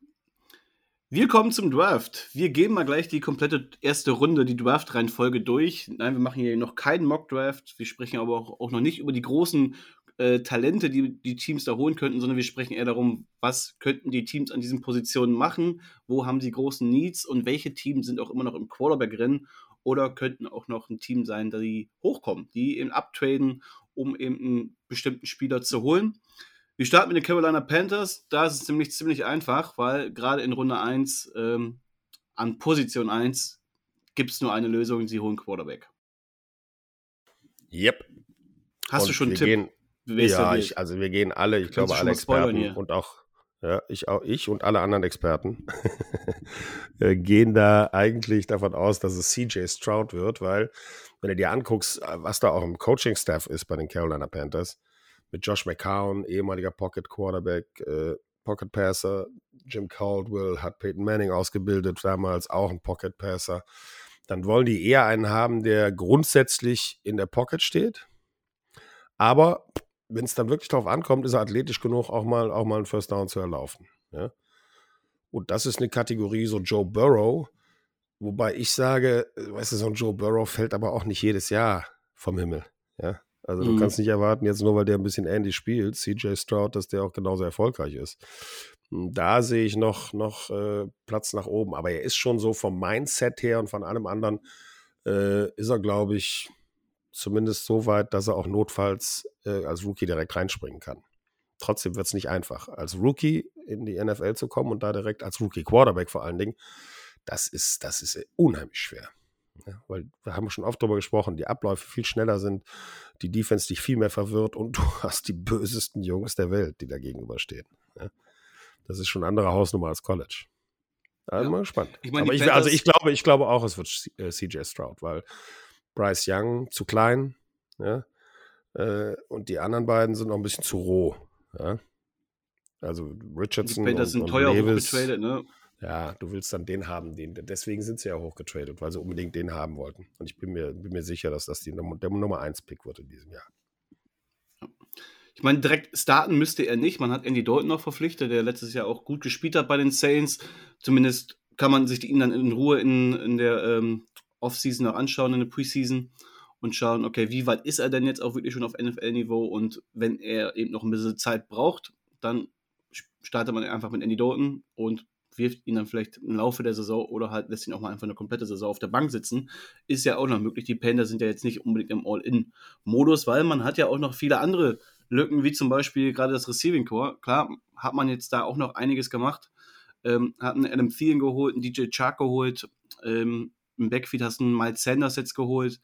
Wir kommen zum Draft. Wir geben mal gleich die komplette erste Runde, die Draft-Reihenfolge durch. Nein, wir machen hier noch keinen Mock-Draft. Wir sprechen aber auch, auch, noch nicht über die großen äh, Talente, die die Teams da holen könnten, sondern wir sprechen eher darum, was könnten die Teams an diesen Positionen machen, wo haben sie großen Needs und welche Teams sind auch immer noch im Quarterback-Rennen oder könnten auch noch ein Team sein, die hochkommen, die eben abtraden um eben einen bestimmten Spieler zu holen. Wir starten mit den Carolina Panthers. Da ist es nämlich ziemlich einfach, weil gerade in Runde 1 ähm, an Position 1 gibt es nur eine Lösung, sie holen Quarterback. Yep. Hast und du schon einen Tipp? Gehen, ja, ich, also wir gehen alle, ich glaube alle Experten und auch ja, ich auch ich und alle anderen Experten äh, gehen da eigentlich davon aus, dass es CJ Stroud wird, weil wenn du dir anguckst, äh, was da auch im Coaching-Staff ist bei den Carolina Panthers, mit Josh McCown, ehemaliger Pocket Quarterback, äh, Pocket Passer. Jim Caldwell hat Peyton Manning ausgebildet, damals auch ein Pocket Passer. Dann wollen die eher einen haben, der grundsätzlich in der Pocket steht. Aber wenn es dann wirklich darauf ankommt, ist er athletisch genug, auch mal, auch mal einen First Down zu erlaufen. Ja? Und das ist eine Kategorie, so Joe Burrow, wobei ich sage, weißt du, so ein Joe Burrow fällt aber auch nicht jedes Jahr vom Himmel. Ja? Also du mhm. kannst nicht erwarten, jetzt nur weil der ein bisschen Andy spielt, CJ Stroud, dass der auch genauso erfolgreich ist. Hm, da sehe ich noch, noch äh, Platz nach oben. Aber er ist schon so vom Mindset her und von allem anderen, äh, ist er, glaube ich, zumindest so weit, dass er auch notfalls äh, als Rookie direkt reinspringen kann. Trotzdem wird es nicht einfach. Als Rookie in die NFL zu kommen und da direkt als Rookie Quarterback vor allen Dingen, das ist, das ist unheimlich schwer. Ja, weil wir haben schon oft darüber gesprochen, die Abläufe viel schneller sind, die Defense dich viel mehr verwirrt und du hast die bösesten Jungs der Welt, die da gegenüberstehen. Ja, das ist schon eine andere Hausnummer als College. Da ja. mal gespannt. Ich mein, ich, also ich glaube, ich glaube auch, es wird CJ äh, Stroud, weil Bryce Young zu klein, ja, äh, und die anderen beiden sind noch ein bisschen zu roh. Ja. Also Richardson. Die Panthers sind und teuer hochgetradet, ne? Ja, du willst dann den haben, den. Deswegen sind sie ja hochgetradet, weil sie unbedingt den haben wollten. Und ich bin mir, bin mir sicher, dass das die, der Nummer 1 Pick wird in diesem Jahr. Ich meine, direkt starten müsste er nicht. Man hat Andy Dalton noch verpflichtet, der letztes Jahr auch gut gespielt hat bei den Saints. Zumindest kann man sich ihn dann in Ruhe in, in der ähm, Offseason noch anschauen, in der Preseason und schauen, okay, wie weit ist er denn jetzt auch wirklich schon auf NFL-Niveau und wenn er eben noch ein bisschen Zeit braucht, dann startet man einfach mit Andy Dalton und wirft ihn dann vielleicht im Laufe der Saison oder halt lässt ihn auch mal einfach eine komplette Saison auf der Bank sitzen, ist ja auch noch möglich. Die Panda sind ja jetzt nicht unbedingt im All-In-Modus, weil man hat ja auch noch viele andere Lücken, wie zum Beispiel gerade das Receiving Core. Klar, hat man jetzt da auch noch einiges gemacht. Ähm, hat einen Adam Thielen geholt, einen DJ Chark geholt, ähm, im Backfield hast du einen Miles Sanders jetzt geholt,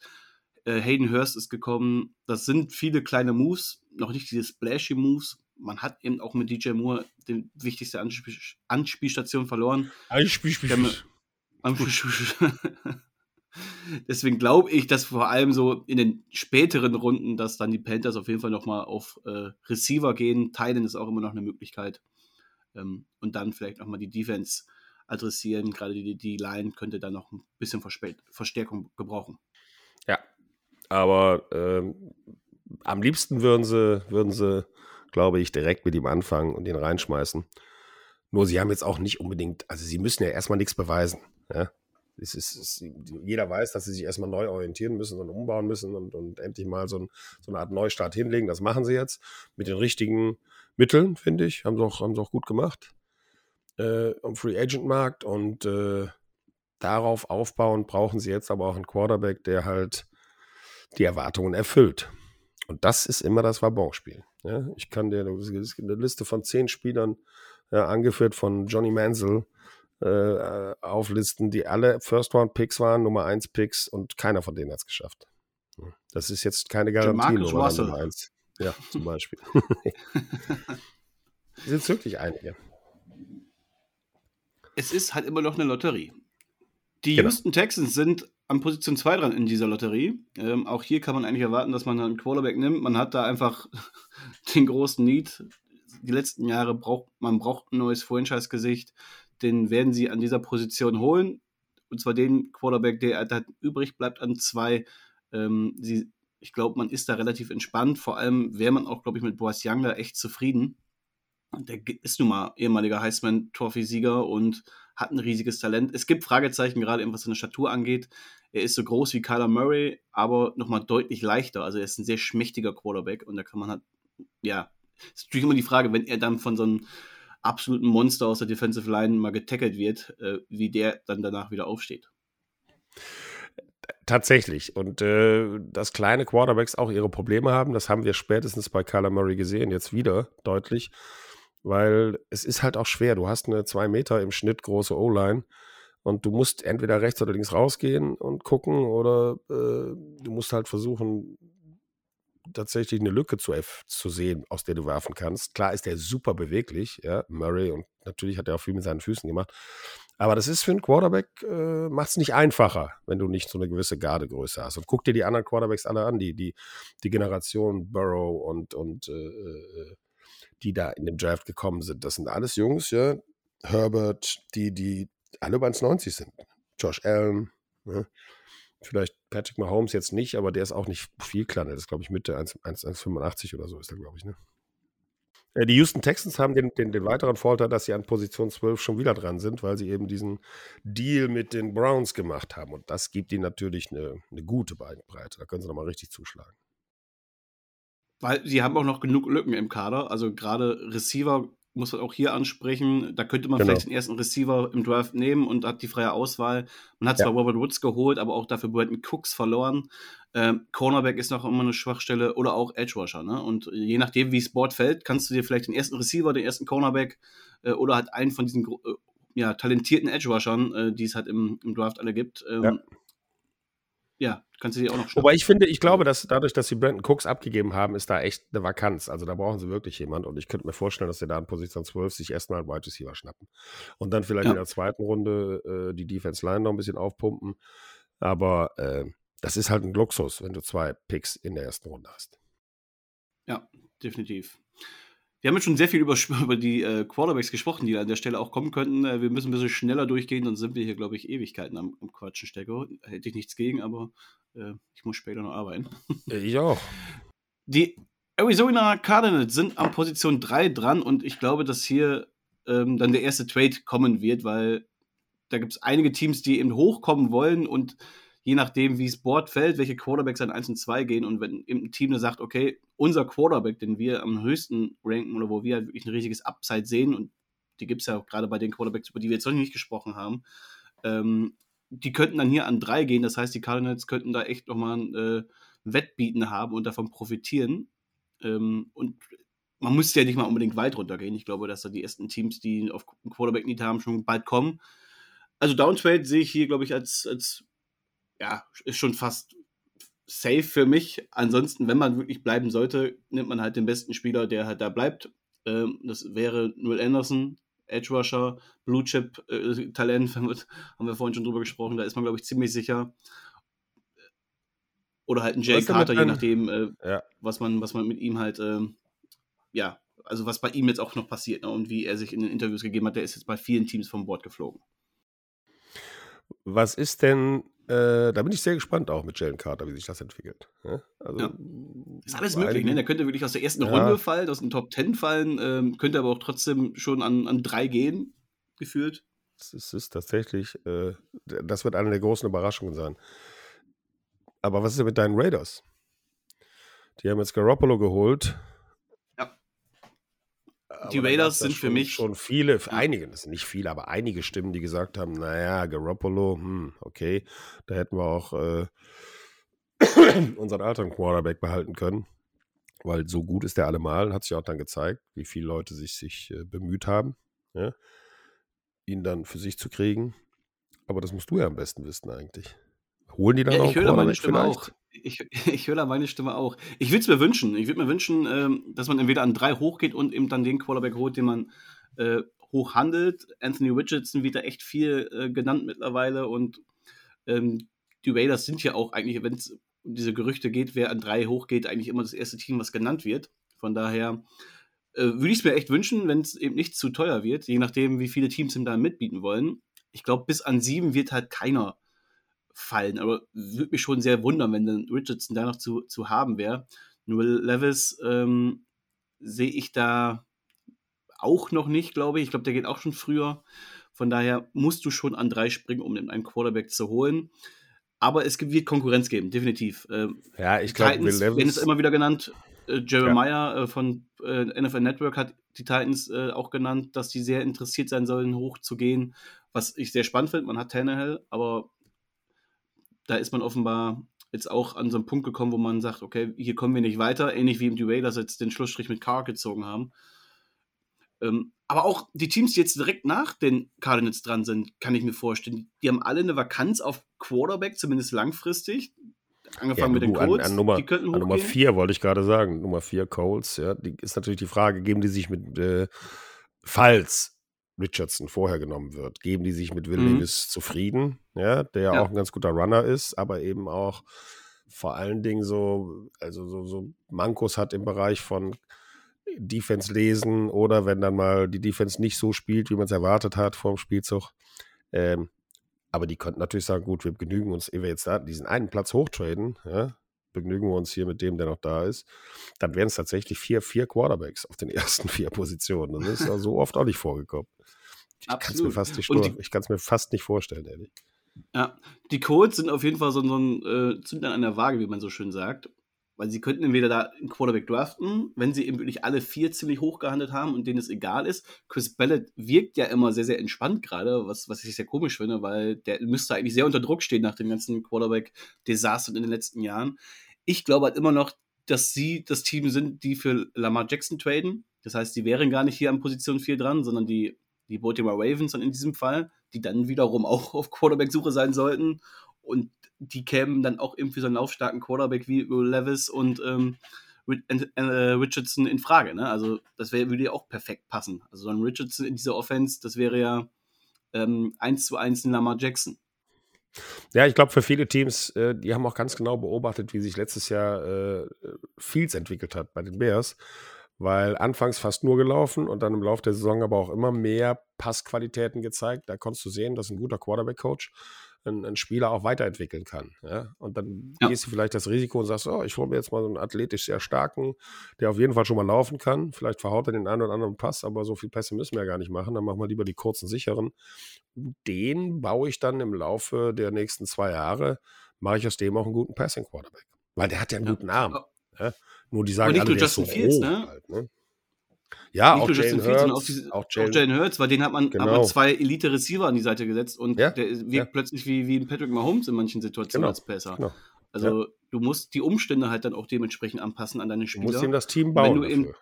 äh, Hayden Hurst ist gekommen. Das sind viele kleine Moves, noch nicht diese splashy Moves, man hat eben auch mit DJ Moore die wichtigste Anspiel Anspielstation verloren. Anspielstation. Deswegen glaube ich, dass vor allem so in den späteren Runden, dass dann die Panthers auf jeden Fall nochmal auf äh, Receiver gehen. Teilen ist auch immer noch eine Möglichkeit. Ähm, und dann vielleicht nochmal die Defense adressieren. Gerade die, die Line könnte da noch ein bisschen Verstärkung gebrauchen. Ja, aber ähm, am liebsten würden sie, würden sie glaube ich, direkt mit ihm anfangen und ihn reinschmeißen. Nur sie haben jetzt auch nicht unbedingt, also sie müssen ja erstmal nichts beweisen. Ja? Es ist, es, jeder weiß, dass sie sich erstmal neu orientieren müssen und umbauen müssen und, und endlich mal so, ein, so, eine Art Neustart hinlegen. Das machen sie jetzt mit den richtigen Mitteln, finde ich. Haben sie auch, haben sie auch gut gemacht. Äh, am Free Agent Markt und äh, darauf aufbauen brauchen sie jetzt aber auch einen Quarterback, der halt die Erwartungen erfüllt. Und das ist immer das Wabonspiel. Ja, ich kann dir eine Liste von zehn Spielern, ja, angeführt von Johnny Mansell, äh, auflisten, die alle First-Round-Picks waren, Nummer 1-Picks und keiner von denen hat es geschafft. Das ist jetzt keine Garantie, Nummer 1. Ja, zum Beispiel. Es sind wirklich einige. Es ist halt immer noch eine Lotterie. Die genau. Houston Texans sind an Position 2 dran in dieser Lotterie. Ähm, auch hier kann man eigentlich erwarten, dass man einen Quarterback nimmt. Man hat da einfach den großen Need. Die letzten Jahre braucht man braucht ein neues Franchise-Gesicht. Den werden sie an dieser Position holen. Und zwar den Quarterback, der halt übrig bleibt an zwei. Ähm, sie, ich glaube, man ist da relativ entspannt. Vor allem wäre man auch, glaube ich, mit Boas Young da echt zufrieden. Der ist nun mal ehemaliger Heisman-Trophy-Sieger und hat ein riesiges Talent. Es gibt Fragezeichen, gerade was seine Statur angeht. Er ist so groß wie Kyler Murray, aber nochmal deutlich leichter. Also er ist ein sehr schmächtiger Quarterback und da kann man halt, ja, ist natürlich immer die Frage, wenn er dann von so einem absoluten Monster aus der Defensive Line mal getackelt wird, äh, wie der dann danach wieder aufsteht. Tatsächlich. Und äh, dass kleine Quarterbacks auch ihre Probleme haben, das haben wir spätestens bei Kyler Murray gesehen, jetzt wieder deutlich weil es ist halt auch schwer. Du hast eine zwei Meter im Schnitt große O-Line und du musst entweder rechts oder links rausgehen und gucken oder äh, du musst halt versuchen, tatsächlich eine Lücke zu, zu sehen, aus der du werfen kannst. Klar ist der super beweglich, ja, Murray, und natürlich hat er auch viel mit seinen Füßen gemacht. Aber das ist für einen Quarterback, äh, macht es nicht einfacher, wenn du nicht so eine gewisse Gardegröße hast. Und guck dir die anderen Quarterbacks alle an, die, die, die Generation Burrow und, und äh, äh die da in dem Draft gekommen sind. Das sind alles Jungs, ja. Herbert, die, die alle über 1,90 sind. Josh Allen, ne? vielleicht Patrick Mahomes jetzt nicht, aber der ist auch nicht viel kleiner. Das ist, glaube ich, Mitte 1,85 oder so ist er, glaube ich, ne? Äh, die Houston Texans haben den, den, den, weiteren Vorteil, dass sie an Position 12 schon wieder dran sind, weil sie eben diesen Deal mit den Browns gemacht haben. Und das gibt ihnen natürlich eine, eine gute Breite. Da können sie nochmal richtig zuschlagen. Weil sie haben auch noch genug Lücken im Kader. Also gerade Receiver muss man auch hier ansprechen. Da könnte man genau. vielleicht den ersten Receiver im Draft nehmen und hat die freie Auswahl. Man hat ja. zwar Robert Woods geholt, aber auch dafür Brandon Cooks verloren. Ähm, Cornerback ist noch immer eine Schwachstelle oder auch Edge Rusher. Ne? Und je nachdem, wie es Board fällt, kannst du dir vielleicht den ersten Receiver, den ersten Cornerback äh, oder halt einen von diesen äh, ja, talentierten Edge Rushern, äh, die es halt im, im, Draft alle gibt, ähm, ja ja, kannst du die auch noch schnappen. Wobei ich finde, ich glaube, dass dadurch, dass sie Brandon Cooks abgegeben haben, ist da echt eine Vakanz. Also da brauchen sie wirklich jemand. Und ich könnte mir vorstellen, dass sie da in Position 12 sich erstmal einen Wide Receiver schnappen. Und dann vielleicht ja. in der zweiten Runde äh, die Defense Line noch ein bisschen aufpumpen. Aber äh, das ist halt ein Luxus, wenn du zwei Picks in der ersten Runde hast. Ja, definitiv. Wir haben jetzt schon sehr viel über, über die äh, Quarterbacks gesprochen, die an der Stelle auch kommen könnten. Äh, wir müssen ein bisschen schneller durchgehen, dann sind wir hier, glaube ich, Ewigkeiten am, am Quatschen, Stecko. Hätte ich nichts gegen, aber äh, ich muss später noch arbeiten. Ich auch. Die Arizona Cardinals sind an Position 3 dran und ich glaube, dass hier ähm, dann der erste Trade kommen wird, weil da gibt es einige Teams, die eben hochkommen wollen und je nachdem, wie es Board fällt, welche Quarterbacks an 1 und 2 gehen. Und wenn ein Team sagt, okay, unser Quarterback, den wir am höchsten ranken oder wo wir halt wirklich ein riesiges Upside sehen, und die gibt es ja auch gerade bei den Quarterbacks, über die wir jetzt noch nicht gesprochen haben, ähm, die könnten dann hier an 3 gehen. Das heißt, die Cardinals könnten da echt nochmal ein äh, Wettbieten haben und davon profitieren. Ähm, und man muss ja nicht mal unbedingt weit runtergehen. Ich glaube, dass da die ersten Teams, die auf Quarterback-Need haben, schon bald kommen. Also Downtrade sehe ich hier, glaube ich, als, als ja, ist schon fast safe für mich. Ansonsten, wenn man wirklich bleiben sollte, nimmt man halt den besten Spieler, der halt da bleibt. Ähm, das wäre Noel Anderson, Edge Rusher, Blue Chip äh, Talent, haben wir vorhin schon drüber gesprochen, da ist man, glaube ich, ziemlich sicher. Oder halt ein Jay Carter, je nachdem, äh, ja. was, man, was man mit ihm halt, äh, ja, also was bei ihm jetzt auch noch passiert ne, und wie er sich in den Interviews gegeben hat, der ist jetzt bei vielen Teams vom Bord geflogen. Was ist denn äh, da bin ich sehr gespannt auch mit Jalen Carter, wie sich das entwickelt. Ja? Also, ja. Ist alles möglich, ne? Der könnte wirklich aus der ersten ja. Runde fallen, aus den Top Ten fallen, ähm, könnte aber auch trotzdem schon an, an drei gehen, gefühlt. Das ist, ist tatsächlich, äh, das wird eine der großen Überraschungen sein. Aber was ist denn mit deinen Raiders? Die haben jetzt Garoppolo geholt die Raiders sind für mich schon viele, einige, das sind nicht viele, aber einige Stimmen, die gesagt haben, naja, Garoppolo, hm, okay, da hätten wir auch äh, unseren alten Quarterback behalten können, weil so gut ist der allemal, hat sich auch dann gezeigt, wie viele Leute sich, sich äh, bemüht haben, ja, ihn dann für sich zu kriegen. Aber das musst du ja am besten wissen eigentlich. Holen die dann ja, auch ich höre meine Stimme vielleicht? auch. Ich, ich höre da meine Stimme auch. Ich würde es mir wünschen. Ich würde mir wünschen, ähm, dass man entweder an drei hochgeht und eben dann den Quarterback holt, den man äh, hoch. Anthony Richardson wird da echt viel äh, genannt mittlerweile und ähm, die Raiders sind ja auch eigentlich, wenn es um diese Gerüchte geht, wer an drei hochgeht, eigentlich immer das erste Team, was genannt wird. Von daher äh, würde ich es mir echt wünschen, wenn es eben nicht zu teuer wird, je nachdem, wie viele Teams ihm da mitbieten wollen. Ich glaube, bis an sieben wird halt keiner fallen. Aber würde mich schon sehr wundern, wenn dann Richardson da noch zu, zu haben wäre. Nur Levis ähm, sehe ich da auch noch nicht, glaube ich. Ich glaube, der geht auch schon früher. Von daher musst du schon an drei springen, um einen Quarterback zu holen. Aber es wird Konkurrenz geben, definitiv. Ähm, ja, ich glaube, Will Levis. Wenn es immer wieder genannt. Äh, Jeremiah ja. äh, von äh, NFL Network hat die Titans auch genannt, dass die sehr interessiert sein sollen, hochzugehen. Was ich sehr spannend finde. Man hat Tannehill, aber da ist man offenbar jetzt auch an so einen Punkt gekommen, wo man sagt, okay, hier kommen wir nicht weiter, ähnlich wie im Duray, dass jetzt den Schlussstrich mit Carr gezogen haben. Ähm, aber auch die Teams, die jetzt direkt nach den Cardinals dran sind, kann ich mir vorstellen, die haben alle eine Vakanz auf Quarterback, zumindest langfristig. Angefangen ja, mit den Colts. An, an Nummer, die an Nummer vier wollte ich gerade sagen. Nummer vier Colts, ja. Die ist natürlich die Frage, geben die sich mit, äh, falls Richardson vorher genommen wird, geben die sich mit Will mhm. Levis zufrieden, ja, der ja auch ein ganz guter Runner ist, aber eben auch vor allen Dingen so, also so, so Mankos hat im Bereich von Defense lesen oder wenn dann mal die Defense nicht so spielt, wie man es erwartet hat vor dem Spielzug. Ähm, aber die könnten natürlich sagen, gut, wir genügen uns, ehe wir jetzt da diesen einen Platz hochtraden, ja, begnügen wir uns hier mit dem, der noch da ist, dann wären es tatsächlich vier, vier Quarterbacks auf den ersten vier Positionen. Das ist ja so oft auch nicht vorgekommen. Ich kann es mir, fast nicht, mir fast nicht vorstellen, ehrlich. Ja, die Colts sind auf jeden Fall so, so ein äh, Zündern an der Waage, wie man so schön sagt. Weil sie könnten entweder da einen Quarterback draften, wenn sie eben wirklich alle vier ziemlich hoch gehandelt haben und denen es egal ist. Chris Ballett wirkt ja immer sehr, sehr entspannt gerade, was, was ich sehr komisch finde, weil der müsste eigentlich sehr unter Druck stehen nach dem ganzen Quarterback-Desaster in den letzten Jahren. Ich glaube halt immer noch, dass sie das Team sind, die für Lamar Jackson traden. Das heißt, die wären gar nicht hier an Position 4 dran, sondern die, die Baltimore Ravens dann in diesem Fall, die dann wiederum auch auf Quarterback-Suche sein sollten. Und die kämen dann auch für so einen laufstarken Quarterback wie Levis und ähm, äh, Richardson in Frage. Ne? Also das wär, würde ja auch perfekt passen. Also so ein Richardson in dieser Offense, das wäre ja ähm, 1 zu 1 in Lamar Jackson. Ja, ich glaube, für viele Teams, äh, die haben auch ganz genau beobachtet, wie sich letztes Jahr äh, Fields entwickelt hat bei den Bears, weil anfangs fast nur gelaufen und dann im Laufe der Saison aber auch immer mehr Passqualitäten gezeigt. Da konntest du sehen, dass ein guter Quarterback-Coach ein, ein, Spieler auch weiterentwickeln kann. Ja? Und dann ja. gehst du vielleicht das Risiko und sagst, oh, ich hole mir jetzt mal so einen athletisch sehr starken, der auf jeden Fall schon mal laufen kann. Vielleicht verhaut er den einen oder anderen Pass, aber so viel Pässe müssen wir ja gar nicht machen. Dann machen wir lieber die kurzen, sicheren. Den baue ich dann im Laufe der nächsten zwei Jahre, mache ich aus dem auch einen guten Passing Quarterback. Weil der hat ja einen ja. guten Arm. Ja? Nur die sagen aber nicht alle, nur Justin so Fields, ne? Halt, ne? Ja, nicht auch Jalen Hurts, auch, diese, auch, Jalen, auch Jalen Hurts, weil den hat man genau. aber zwei Elite-Receiver an die Seite gesetzt und ja, der wirkt ja. plötzlich wie, wie ein Patrick Mahomes in manchen Situationen genau. als Passer. Genau. Also ja. du musst die Umstände halt dann auch dementsprechend anpassen an deine Spieler. Du musst ihm das Team bauen. Wenn du eben,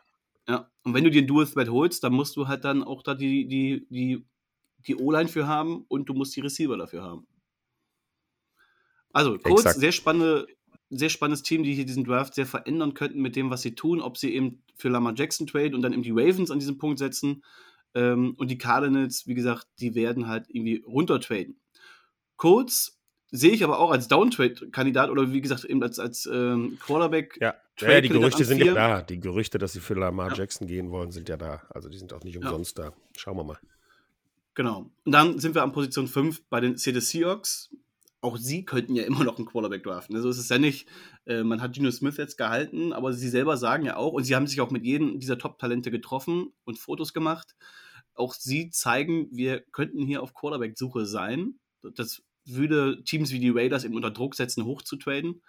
ja, und wenn du dir einen Dual Threat holst, dann musst du halt dann auch da die, die, die, die O-Line für haben und du musst die Receiver dafür haben. Also kurz, Exakt. sehr spannende, sehr spannendes Team, die hier diesen Draft sehr verändern könnten mit dem, was sie tun, ob sie eben für Lamar Jackson trade und dann eben die Ravens an diesem Punkt setzen. Ähm, und die Cardinals, wie gesagt, die werden halt irgendwie runtertraden. Colts sehe ich aber auch als Downtrade-Kandidat oder wie gesagt eben als, als ähm, Quarterback. Ja. ja, die Gerüchte sind ja da. Die Gerüchte, dass sie für Lamar ja. Jackson gehen wollen, sind ja da. Also die sind auch nicht umsonst da. Schauen wir mal. Genau. Und dann sind wir an Position 5 bei den Seattle Seahawks auch sie könnten ja immer noch einen Quarterback draften. Also es ist ja nicht, äh, man hat Gino Smith jetzt gehalten, aber sie selber sagen ja auch, und sie haben sich auch mit jedem dieser Top-Talente getroffen und Fotos gemacht. Auch sie zeigen, wir könnten hier auf Quarterback-Suche sein. Das würde Teams wie die Raiders eben unter Druck setzen, hochzutraden.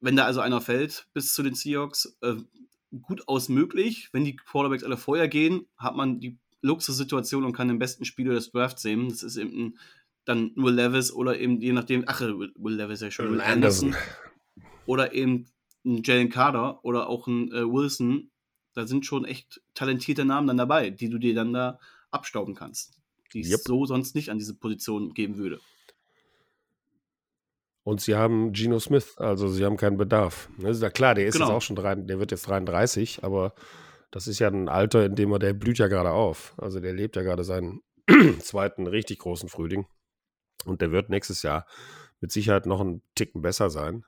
Wenn da also einer fällt bis zu den Seahawks, äh, gut aus möglich. Wenn die Quarterbacks alle vorher gehen, hat man die Luxussituation und kann den besten Spieler des Drafts sehen. Das ist eben ein dann Will Levis oder eben je nachdem, ach, Will, Levis ja schon, Will Anderson. Oder eben ein Jalen Carter oder auch ein äh, Wilson. Da sind schon echt talentierte Namen dann dabei, die du dir dann da abstauben kannst. Die es yep. so sonst nicht an diese Position geben würde. Und sie haben Geno Smith, also sie haben keinen Bedarf. Das ist ja klar, der ist genau. jetzt auch schon drei, der wird jetzt 33, aber das ist ja ein Alter, in dem er, der blüht ja gerade auf. Also der lebt ja gerade seinen zweiten richtig großen Frühling. Und der wird nächstes Jahr mit Sicherheit noch einen Ticken besser sein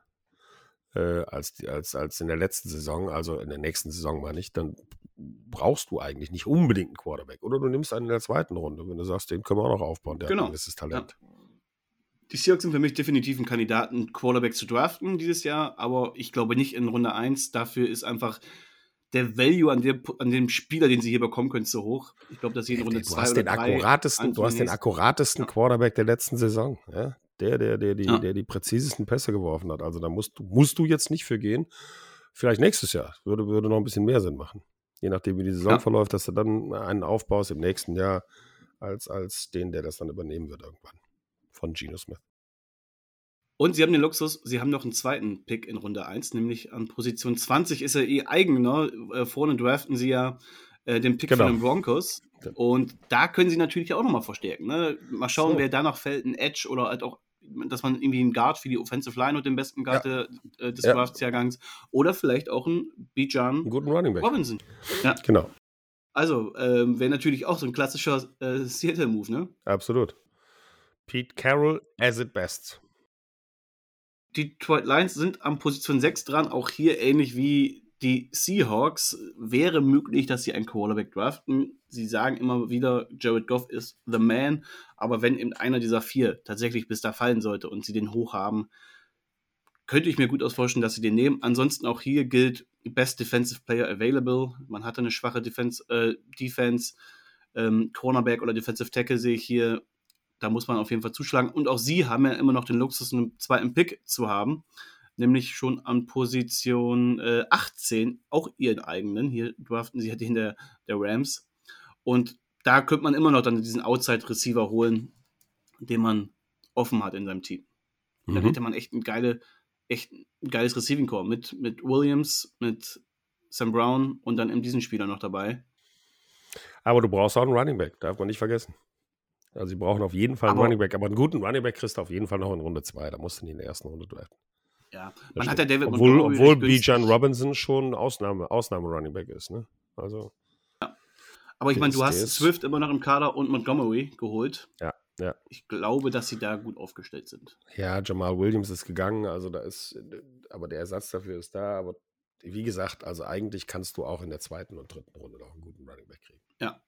äh, als, als, als in der letzten Saison, also in der nächsten Saison meine ich, dann brauchst du eigentlich nicht unbedingt einen Quarterback. Oder du nimmst einen in der zweiten Runde, wenn du sagst, den können wir auch noch aufbauen, der genau. hat ein gewisses Talent. Ja. Die Seahawks sind für mich definitiv ein Kandidaten, Quarterback zu draften dieses Jahr, aber ich glaube nicht in Runde 1. Dafür ist einfach der Value an, der, an dem Spieler, den sie hier bekommen können, zu hoch. Ich glaube, dass sie in Runde 2 oder 3 Du hast den akkuratesten ja. Quarterback der letzten Saison. Ja? Der, der, der, die, ja. der die präzisesten Pässe geworfen hat. Also da musst du, musst du jetzt nicht für gehen. Vielleicht nächstes Jahr. Würde, würde noch ein bisschen mehr Sinn machen. Je nachdem, wie die Saison verläuft, dass du dann einen aufbaust im nächsten Jahr als, als den, der das dann übernehmen wird irgendwann. Von Geno Smith. Und sie haben den Luxus, sie haben noch einen zweiten Pick in Runde 1, nämlich an Position 20 ist er eh eigener. Äh, vorne draften sie ja äh, den Pick genau. von den Broncos. Und da können sie natürlich auch nochmal verstärken. Ne? Mal schauen, so. wer da noch fällt, ein Edge oder halt auch, dass man irgendwie einen Guard für die Offensive Line und den besten Guard ja. äh, des ja. Draftsjahrgangs oder vielleicht auch einen Bijan Robinson. Ja. Genau. Also, ähm, wäre natürlich auch so ein klassischer äh, Seattle-Move, ne? Absolut. Pete Carroll as it best die Detroit Lions sind am Position 6 dran, auch hier ähnlich wie die Seahawks wäre möglich, dass sie einen Quarterback draften. Sie sagen immer wieder, Jared Goff ist the man, aber wenn eben einer dieser vier tatsächlich bis da fallen sollte und sie den hoch haben, könnte ich mir gut ausforschen, dass sie den nehmen. Ansonsten auch hier gilt Best Defensive Player Available. Man hatte eine schwache Defense, äh, Defense ähm, Cornerback oder Defensive Tackle sehe ich hier. Da muss man auf jeden Fall zuschlagen. Und auch sie haben ja immer noch den Luxus, einen zweiten Pick zu haben nämlich schon an Position äh, 18 auch ihren eigenen. Hier draften sie halt den der, der Rams. Und da könnte man immer noch dann diesen Outside-Receiver holen, den man offen hat in seinem Team. Mhm. Da hätte man echt ein, geile, echt ein geiles Receiving Core mit, mit Williams, mit Sam Brown und dann in diesen Spieler noch dabei. Aber du brauchst auch einen Running Back, darf man nicht vergessen. Also sie brauchen auf jeden Fall einen aber, Running Back, aber einen guten Running Back kriegst du auf jeden Fall noch in Runde 2. Da musst du nicht in der ersten Runde draften. Ja, man hat ja David Obwohl, obwohl Bijan Robinson schon Ausnahme, Ausnahme Running Back ist, ne? Also. Ja. Aber ich meine, du hast Swift immer noch im Kader und Montgomery geholt. Ja, ja. Ich glaube, dass sie da gut aufgestellt sind. Ja, Jamal Williams ist gegangen, also da ist, aber der Ersatz dafür ist da, aber wie gesagt, also eigentlich kannst du auch in der zweiten und dritten Runde noch einen guten Running Back kriegen. Ja.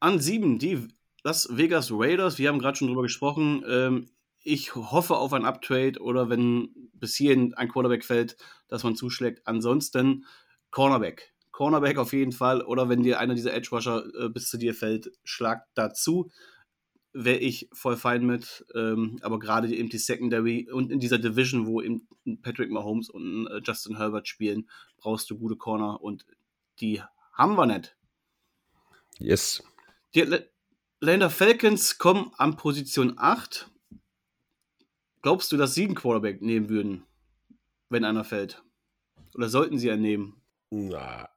An sieben, die Las Vegas Raiders, wir haben gerade schon drüber gesprochen, ähm, ich hoffe auf ein Uptrade oder wenn bis hierhin ein Quarterback fällt, dass man zuschlägt. Ansonsten Cornerback. Cornerback auf jeden Fall. Oder wenn dir einer dieser Edge Rusher äh, bis zu dir fällt, schlag dazu. Wäre ich voll fein mit. Ähm, aber gerade eben die Secondary und in dieser Division, wo eben Patrick Mahomes und äh, Justin Herbert spielen, brauchst du gute Corner und die haben wir nicht. Yes. Die Lander Falcons kommen an Position 8 Glaubst du, dass sie einen Quarterback nehmen würden, wenn einer fällt? Oder sollten sie einen nehmen? Na,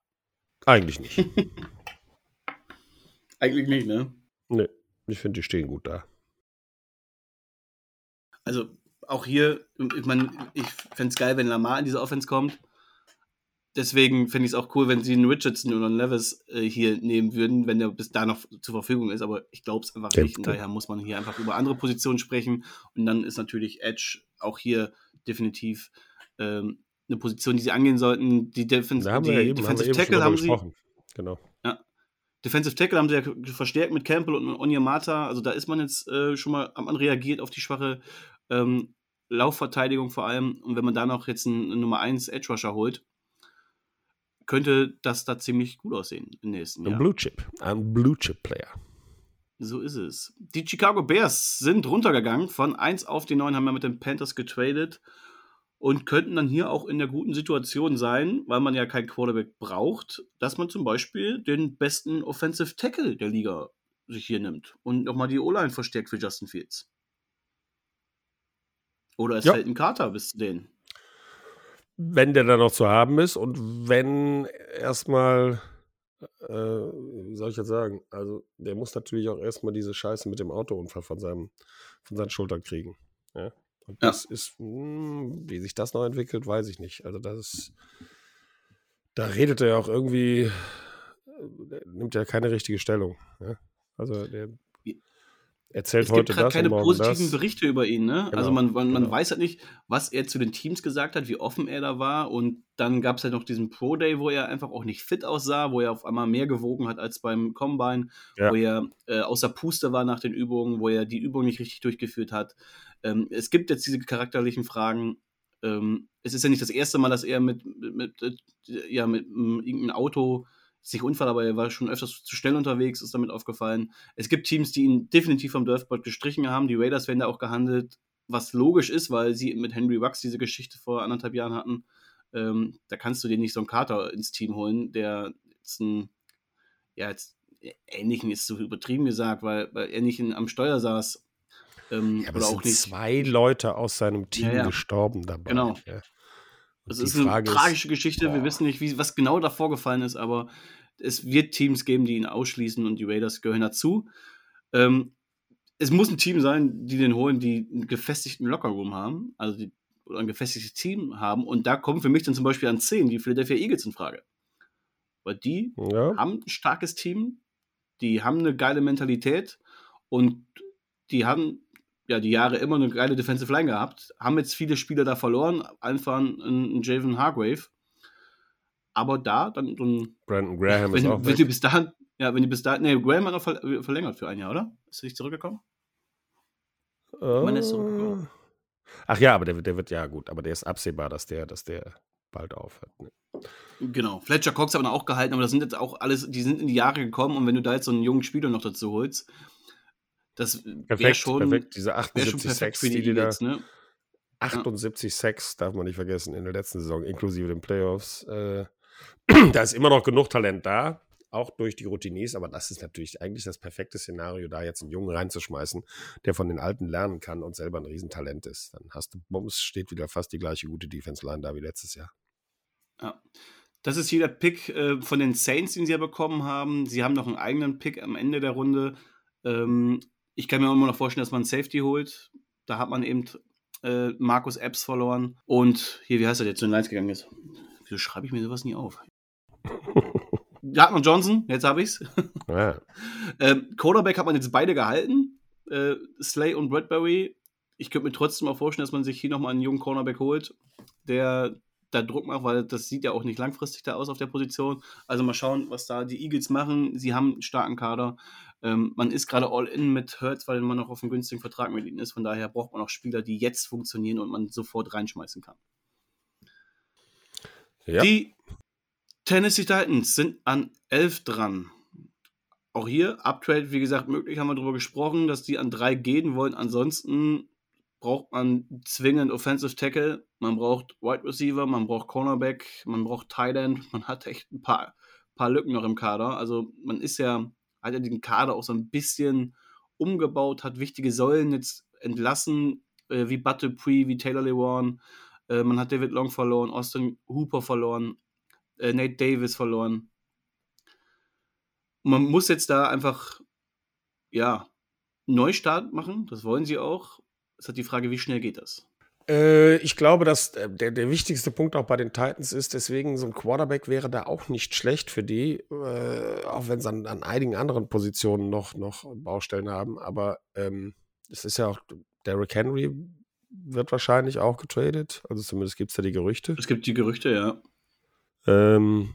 eigentlich nicht. eigentlich nicht, ne? Ne, ich finde, die stehen gut da. Also, auch hier, ich meine, ich fände es geil, wenn Lamar in diese Offense kommt. Deswegen finde ich es auch cool, wenn sie einen Richardson oder einen Levis äh, hier nehmen würden, wenn der bis da noch zur Verfügung ist. Aber ich glaube es einfach nicht. Und daher muss man hier einfach über andere Positionen sprechen. Und dann ist natürlich Edge auch hier definitiv ähm, eine Position, die sie angehen sollten. Die Defens die, ja eben, Defensive haben Tackle haben sie. Genau. Ja. Defensive Tackle haben sie ja verstärkt mit Campbell und Onyemata. Also da ist man jetzt äh, schon mal, man reagiert auf die schwache ähm, Laufverteidigung vor allem. Und wenn man da noch jetzt einen, einen Nummer 1 Edge Rusher holt, könnte das da ziemlich gut aussehen im nächsten Jahr. Ein Blue Chip, ein Blue Chip Player. So ist es. Die Chicago Bears sind runtergegangen. Von 1 auf die 9 haben wir mit den Panthers getradet und könnten dann hier auch in der guten Situation sein, weil man ja kein Quarterback braucht, dass man zum Beispiel den besten Offensive Tackle der Liga sich hier nimmt und nochmal die O-Line verstärkt für Justin Fields. Oder es ja. fällt ein Kater bis zu denen wenn der dann noch zu haben ist und wenn erstmal, äh, wie soll ich jetzt sagen, also der muss natürlich auch erstmal diese Scheiße mit dem Autounfall von, seinem, von seinen Schultern kriegen. Ja? Und das ja. ist, mh, hm, wie sich das noch entwickelt, weiß ich nicht. Also das ist, da redet er ja auch irgendwie, äh, nimmt ja keine richtige Stellung. Ja? Also der erzählt es heute gibt das. keine positiven das. Berichte über ihn, ne? Genau, also man, man, man genau. weiß halt nicht, was er zu den Teams gesagt hat, wie offen er da war. Und dann gab es halt noch diesen Pro Day, wo er einfach auch nicht fit aussah, wo er auf einmal mehr gewogen hat als beim Combine, ja. wo er äh, außer Puste war nach den Übungen, wo er die Übung nicht richtig durchgeführt hat. Ähm, es gibt jetzt diese charakterlichen Fragen. Ähm, es ist ja nicht das erste Mal, dass er mit, mit, mit äh, ja, mit, mit irgendeinem Auto ist nicht Unfall, aber er war schon öfters zu schnell unterwegs, ist damit aufgefallen. Es gibt Teams, die ihn definitiv vom Draftboard gestrichen haben. Die Raiders werden da auch gehandelt, was logisch ist, weil sie mit Henry Wux diese Geschichte vor anderthalb Jahren hatten. Ähm, da kannst du dir nicht so einen Kater ins Team holen, der jetzt ein, ja, jetzt ähnlichen ist so übertrieben gesagt, weil, weil er nicht in, am Steuer saß. Ähm, ja, aber oder auch nicht. zwei Leute aus seinem Team ja, ja. gestorben dabei. Genau. Das ist eine tragische ist, Geschichte. Boah. Wir wissen nicht, wie, was genau da vorgefallen ist, aber es wird Teams geben, die ihn ausschließen und die Raiders gehören dazu. Ähm, es muss ein Team sein, die den holen, die einen gefestigten Lockerroom haben, also die, oder ein gefestigtes Team haben. Und da kommen für mich dann zum Beispiel an 10 die Philadelphia Eagles in Frage. Weil die ja. haben ein starkes Team, die haben eine geile Mentalität und die haben ja, die Jahre immer eine geile Defensive Line gehabt, haben jetzt viele Spieler da verloren, einfach einen Javen Hargrave. aber da dann so ein. Brandon Graham wenn, ist auch wenn die bis dahin, ja, wenn die bis dahin, nee, Graham hat noch ver verlängert für ein Jahr, oder? Ist er nicht zurückgekommen? Oh. Man ist zurückgekommen. Ach ja, aber der, der wird ja gut, aber der ist absehbar, dass der, dass der bald aufhört. Ne? Genau. Fletcher Cox hat man auch gehalten, aber das sind jetzt auch alles, die sind in die Jahre gekommen und wenn du da jetzt so einen jungen Spieler noch dazu holst, das wäre Perfekt, schon, perfekt. Diese wär schon 78 perfekt Sacks, für die die da, ne? 78 Sacks darf man nicht vergessen in der letzten Saison, inklusive den Playoffs. Äh, da ist immer noch genug Talent da, auch durch die Routiniers, aber das ist natürlich eigentlich das perfekte Szenario, da jetzt einen Jungen reinzuschmeißen, der von den Alten lernen kann und selber ein Riesentalent ist. Dann hast du Bums, steht wieder fast die gleiche gute Defense-Line da wie letztes Jahr. Ja. Das ist hier der Pick äh, von den Saints, den sie ja bekommen haben. Sie haben noch einen eigenen Pick am Ende der Runde. Ähm, ich kann mir auch immer noch vorstellen, dass man Safety holt. Da hat man eben äh, Markus Epps verloren. Und hier, wie heißt er, der zu den Lions gegangen ist? Wieso schreibe ich mir sowas nie auf? Man Johnson, jetzt habe ich's. Ja. ähm, Quarterback hat man jetzt beide gehalten. Äh, Slay und Bradbury. Ich könnte mir trotzdem auch vorstellen, dass man sich hier nochmal einen jungen Cornerback holt, der da Druck macht, weil das sieht ja auch nicht langfristig da aus auf der Position. Also mal schauen, was da die Eagles machen. Sie haben einen starken Kader. Ähm, man ist gerade all in mit Hurts, weil man noch auf einem günstigen Vertrag mit ihnen ist. Von daher braucht man auch Spieler, die jetzt funktionieren und man sofort reinschmeißen kann. Ja. Die Tennessee Titans sind an 11 dran. Auch hier, Uptrade, wie gesagt, möglich, haben wir darüber gesprochen, dass die an 3 gehen wollen. Ansonsten braucht man zwingend Offensive Tackle, man braucht Wide Receiver, man braucht Cornerback, man braucht Tight End, man hat echt ein paar, paar Lücken noch im Kader. Also man ist ja, hat ja den Kader auch so ein bisschen umgebaut, hat wichtige Säulen jetzt entlassen, äh, wie Butte Dupree, wie Taylor Lewan. Äh, man hat David Long verloren, Austin Hooper verloren, äh, Nate Davis verloren. Man muss jetzt da einfach, ja, Neustart machen, das wollen sie auch. Es hat die Frage, wie schnell geht das? Äh, ich glaube, dass äh, der, der wichtigste Punkt auch bei den Titans ist, deswegen so ein Quarterback wäre da auch nicht schlecht für die, äh, auch wenn sie an, an einigen anderen Positionen noch, noch Baustellen haben. Aber ähm, es ist ja auch, Derrick Henry wird wahrscheinlich auch getradet. Also zumindest gibt es da die Gerüchte. Es gibt die Gerüchte, ja. Ähm,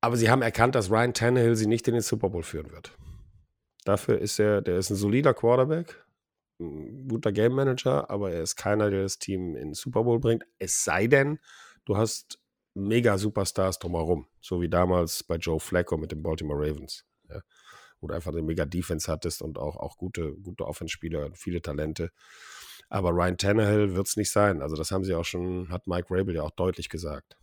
aber sie haben erkannt, dass Ryan Tannehill sie nicht in den Super Bowl führen wird. Dafür ist er, der ist ein solider Quarterback, ein guter Game Manager, aber er ist keiner, der das Team in den Super Bowl bringt. Es sei denn, du hast mega Superstars drumherum, so wie damals bei Joe Flacco mit den Baltimore Ravens, ja, wo du einfach eine mega Defense hattest und auch, auch gute, gute Offenspieler und viele Talente. Aber Ryan Tannehill wird es nicht sein. Also das haben sie auch schon, hat Mike Rabel ja auch deutlich gesagt.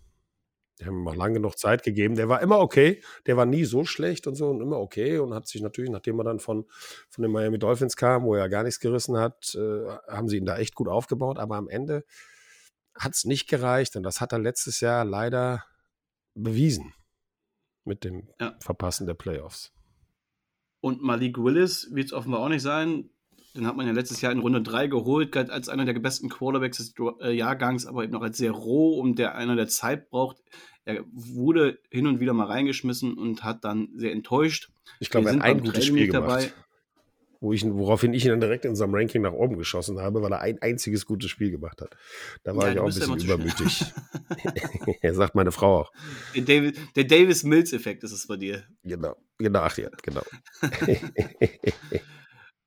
Die haben ihm auch lange genug Zeit gegeben. Der war immer okay. Der war nie so schlecht und so und immer okay und hat sich natürlich, nachdem er dann von, von den Miami Dolphins kam, wo er gar nichts gerissen hat, äh, haben sie ihn da echt gut aufgebaut. Aber am Ende hat es nicht gereicht und das hat er letztes Jahr leider bewiesen mit dem Ja. Verpassen der Playoffs. Und Malik Willis wird es offenbar auch nicht sein. Den hat man ja letztes Jahr in Runde 3 geholt, galt als einer der besten Quarterbacks des äh, Jahrgangs, aber eben noch als sehr roh und der einer der Zeit braucht. Er wurde hin und wieder mal reingeschmissen und hat dann sehr enttäuscht. Ich glaube, er hat ein gutes Spiel gemacht. Wo ich, woraufhin ich ihn dann direkt in unserem Ranking nach oben geschossen habe, weil er ein einziges gutes Spiel gemacht hat. Da war Ja, ich auch ein bisschen übermütig. er sagt meine Frau auch. Der, David, der Davis Mills-Effekt ist es bei dir. Genau, genau, ach ja, genau.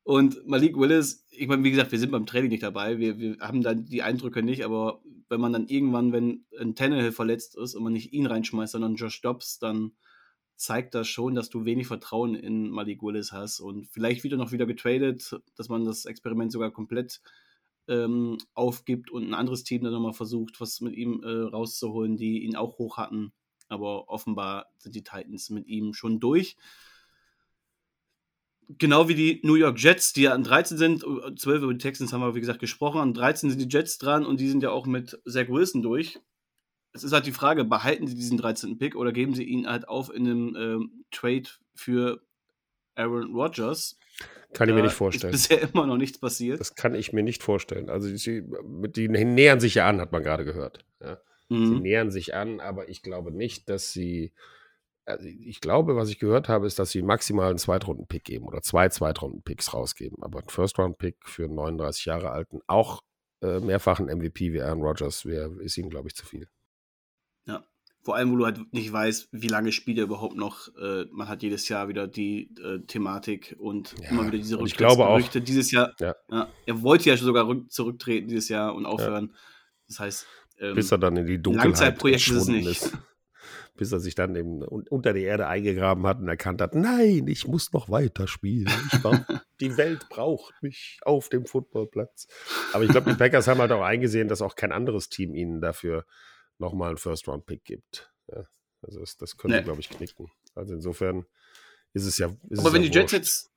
Und Malik Willis, ich meine, wie gesagt, wir sind beim Training nicht dabei, wir, wir haben dann die Eindrücke nicht, aber wenn man dann irgendwann, wenn ein Tannehill verletzt ist und man nicht ihn reinschmeißt, sondern Josh Dobbs, dann zeigt das schon, dass du wenig Vertrauen in Malik Willis hast und vielleicht wieder noch wieder getradet, dass man das Experiment sogar komplett ähm, aufgibt und ein anderes Team dann nochmal versucht, was mit ihm äh, rauszuholen, die ihn auch hoch hatten. Aber offenbar sind die Titans mit ihm schon durch. Genau wie die New York Jets, die ja an 13 sind, 12 über die Texans haben wir, wie gesagt, gesprochen. An 13 sind die Jets dran und die sind ja auch mit Zach Wilson durch. Es ist halt die Frage, behalten sie diesen 13. Pick oder geben sie ihn halt auf in einem ähm, Trade für Aaron Rodgers? Kann ich mir Da nicht vorstellen. Ist bisher immer noch nichts passiert. Das kann ich mir nicht vorstellen. Also sie, mit die nähern sich ja an, hat man gerade gehört. Ja. Sie Mhm. nähern sich an, aber ich glaube nicht, dass sie. Also ich glaube, was ich gehört habe, ist, dass sie maximal einen Zweitrunden-Pick geben oder zwei Zweitrunden-Picks rausgeben. Aber ein First-Round-Pick für einen 39 Jahre alten, auch äh, mehrfachen MVP wie Aaron Rodgers, wär, ist ihnen, glaube ich, zu viel. Ja. Vor allem, wo du halt nicht weißt, wie lange spielt er überhaupt noch. Äh, man hat jedes Jahr wieder die äh, Thematik und ja, immer wieder diese Rücktrittsgerüchte. Ich glaube auch. Dieses Jahr, ja. Ja, er wollte ja sogar zurücktreten dieses Jahr und aufhören. Das heißt, ähm, bis er dann in die Dunkelheit verschwunden ist, ist. Bis er sich dann eben unter die Erde eingegraben hat und erkannt hat, nein, ich muss noch weiter spielen. die Welt braucht mich auf dem Footballplatz. Aber ich glaube, die Packers haben halt auch eingesehen, dass auch kein anderes Team ihnen dafür nochmal einen First-Round-Pick gibt. Ja, also das, das können nee. glaube ich, knicken. Also insofern ist es ja. Ist aber es wenn ja die Jets jetzt,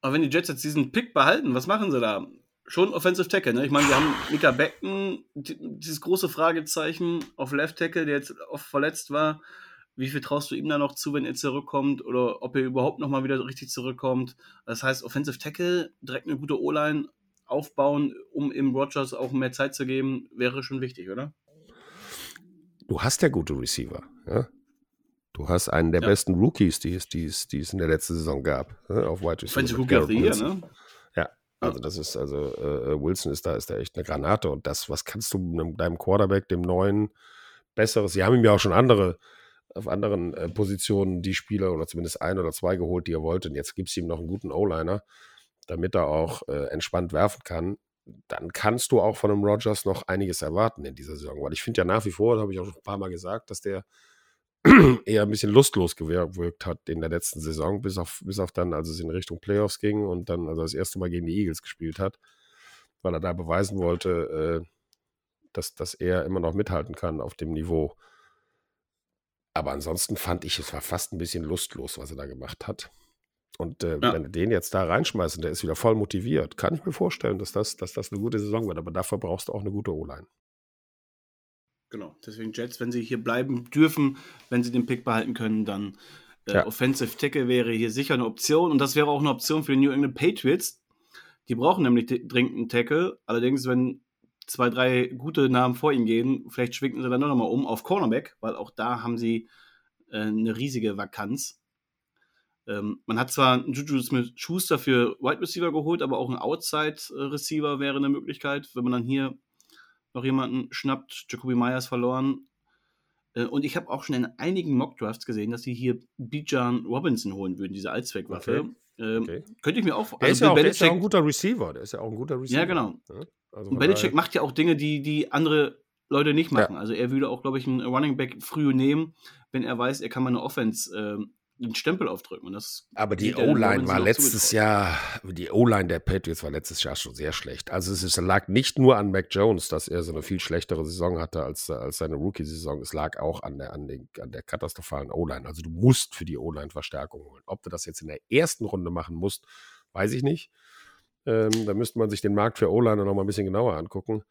aber wenn die Jets jetzt diesen Pick behalten, was machen sie da? Schon Offensive Tackle, ne? Ich meine, wir haben Mika Becken, dieses große Fragezeichen auf Left Tackle, der jetzt oft verletzt war. Wie viel traust du ihm da noch zu, wenn er zurückkommt? Oder ob er überhaupt nochmal wieder richtig zurückkommt? Das heißt, Offensive Tackle, direkt eine gute O-Line aufbauen, um eben Rogers auch mehr Zeit zu geben, wäre schon wichtig, oder? du hast ja gute Receiver. Ja? Du hast einen der ja. besten Rookies, die es, die, es, die es in der letzten Saison gab, ja, auf Wide Receiver. Rookie of the Year, ne? Also das ist, also äh, Wilson ist da, ist da echt eine Granate und das, was kannst du deinem Quarterback, dem neuen, besseres, sie haben ihm ja auch schon andere, auf anderen äh, Positionen die Spieler oder zumindest ein oder zwei geholt, die er wollte und jetzt gibt es ihm noch einen guten O-Liner, damit er auch äh, entspannt werfen kann dann kannst du auch von einem Rogers noch einiges erwarten in dieser Saison. Weil ich finde ja nach wie vor, das habe ich auch schon ein paar Mal gesagt, dass der eher ein bisschen lustlos gewirkt hat in der letzten Saison, bis auf, bis auf dann, als es in Richtung Playoffs ging und dann also das erste Mal gegen die Eagles gespielt hat, weil er da beweisen wollte, äh, dass, dass er immer noch mithalten kann auf dem Niveau. Aber ansonsten fand ich, es war fast ein bisschen lustlos, was er da gemacht hat. Und äh, ja. wenn du den jetzt da reinschmeißt und der ist wieder voll motiviert, kann ich mir vorstellen, dass das, dass das eine gute Saison wird. Aber dafür brauchst du auch eine gute O-Line. Genau, deswegen Jets, wenn sie hier bleiben dürfen, wenn sie den Pick behalten können, dann äh, ja. Offensive Tackle wäre hier sicher eine Option. Und das wäre auch eine Option für die New England Patriots. Die brauchen nämlich dringend einen Tackle. Allerdings, wenn zwei, drei gute Namen vor ihnen gehen, vielleicht schwingen sie dann noch mal um auf Cornerback, weil auch da haben sie äh, eine riesige Vakanz. Ähm, man hat zwar einen Juju Smith-Schuster für Wide Receiver geholt, aber auch ein Outside-Receiver wäre eine Möglichkeit, wenn man dann hier noch jemanden schnappt. Jacoby Myers verloren. Äh, und ich habe auch schon in einigen Mock-Drafts gesehen, dass sie hier Bijan Robinson holen würden, diese Allzweckwaffe. Okay. Ähm, okay. Könnte ich mir auch vorstellen. Der, also der, ist ja auch ein guter Receiver. Der ist ja auch ein guter Receiver. Ja, genau. Ja, also und Belichick macht ja auch Dinge, die, die andere Leute nicht machen. Ja. Also er würde auch, glaube ich, einen Running Back früh nehmen, wenn er weiß, er kann mal eine Offense äh, den Stempel aufdrücken. Und das Aber die O-Line war letztes Jahr, die O-Line der Patriots war letztes Jahr schon sehr schlecht. Also es, ist, lag nicht nur an Mac Jones, dass er so eine viel schlechtere Saison hatte als, als seine Rookie-Saison. Es lag auch an der, an, den, an der katastrophalen O-Line. Also du musst für die O-Line Verstärkung holen. Ob du das jetzt in der ersten Runde machen musst, weiß ich nicht. Ähm, da müsste man sich den Markt für O-Liner noch mal ein bisschen genauer angucken.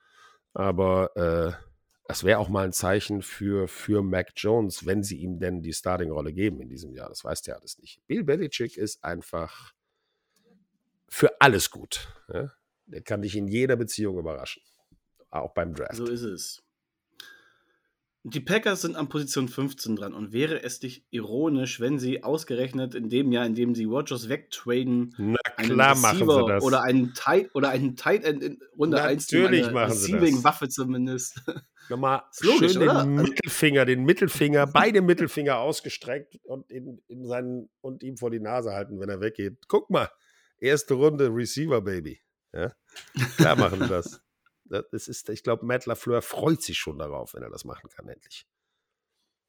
Aber äh, das wäre auch mal ein Zeichen für, für Mac Jones, wenn sie ihm denn die Starting-Rolle geben in diesem Jahr. Das weißt du ja alles nicht. Bill Belichick ist einfach für alles gut. Ja? Der kann dich in jeder Beziehung überraschen. Auch beim Draft. So ist es. Die Packers sind an Position 15 dran und wäre es nicht ironisch, wenn sie ausgerechnet in dem Jahr, in dem sie Rogers wegtraden, klar machen sie das. oder einen Tight oder einen Tight End in Runde Natürlich 1 machen sie das. Waffe zumindest. Nochmal logisch, schön oder? den Mittelfinger, den Mittelfinger, beide Mittelfinger ausgestreckt und, in, in seinen, und ihm vor die Nase halten, wenn er weggeht. Guck mal, erste Runde Receiver, Baby. Ja? Klar machen sie das. Das ist, ich glaube, Matt LaFleur freut sich schon darauf, wenn er das machen kann, endlich.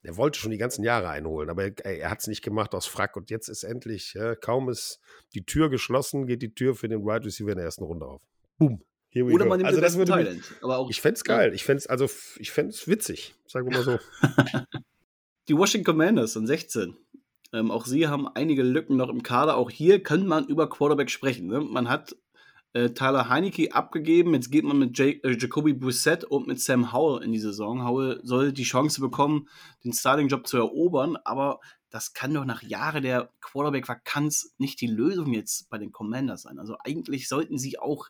Er wollte schon die ganzen Jahre einholen, aber er, er hat es nicht gemacht aus Frack. Und jetzt ist endlich, ja, kaum ist die Tür geschlossen, geht die Tür für den Wide right Receiver in der ersten Runde auf. Boom. Oder man nimmt also das würde Thailand. Aber auch, ich fände es geil. Ich fände es also, ich fände witzig, sagen wir mal so. die Washington Commanders sind 16. Ähm, auch sie haben einige Lücken noch im Kader. Auch hier könnte man über Quarterback sprechen. Ne? Man hat äh, Tyler Heineke abgegeben. Jetzt geht man mit Jake, äh, Jacoby Brissett und mit Sam Howell in die Saison. Howell soll die Chance bekommen, den Starting-Job zu erobern, aber das kann doch nach Jahren der Quarterback-Vakanz nicht die Lösung jetzt bei den Commanders sein. Also eigentlich sollten sie auch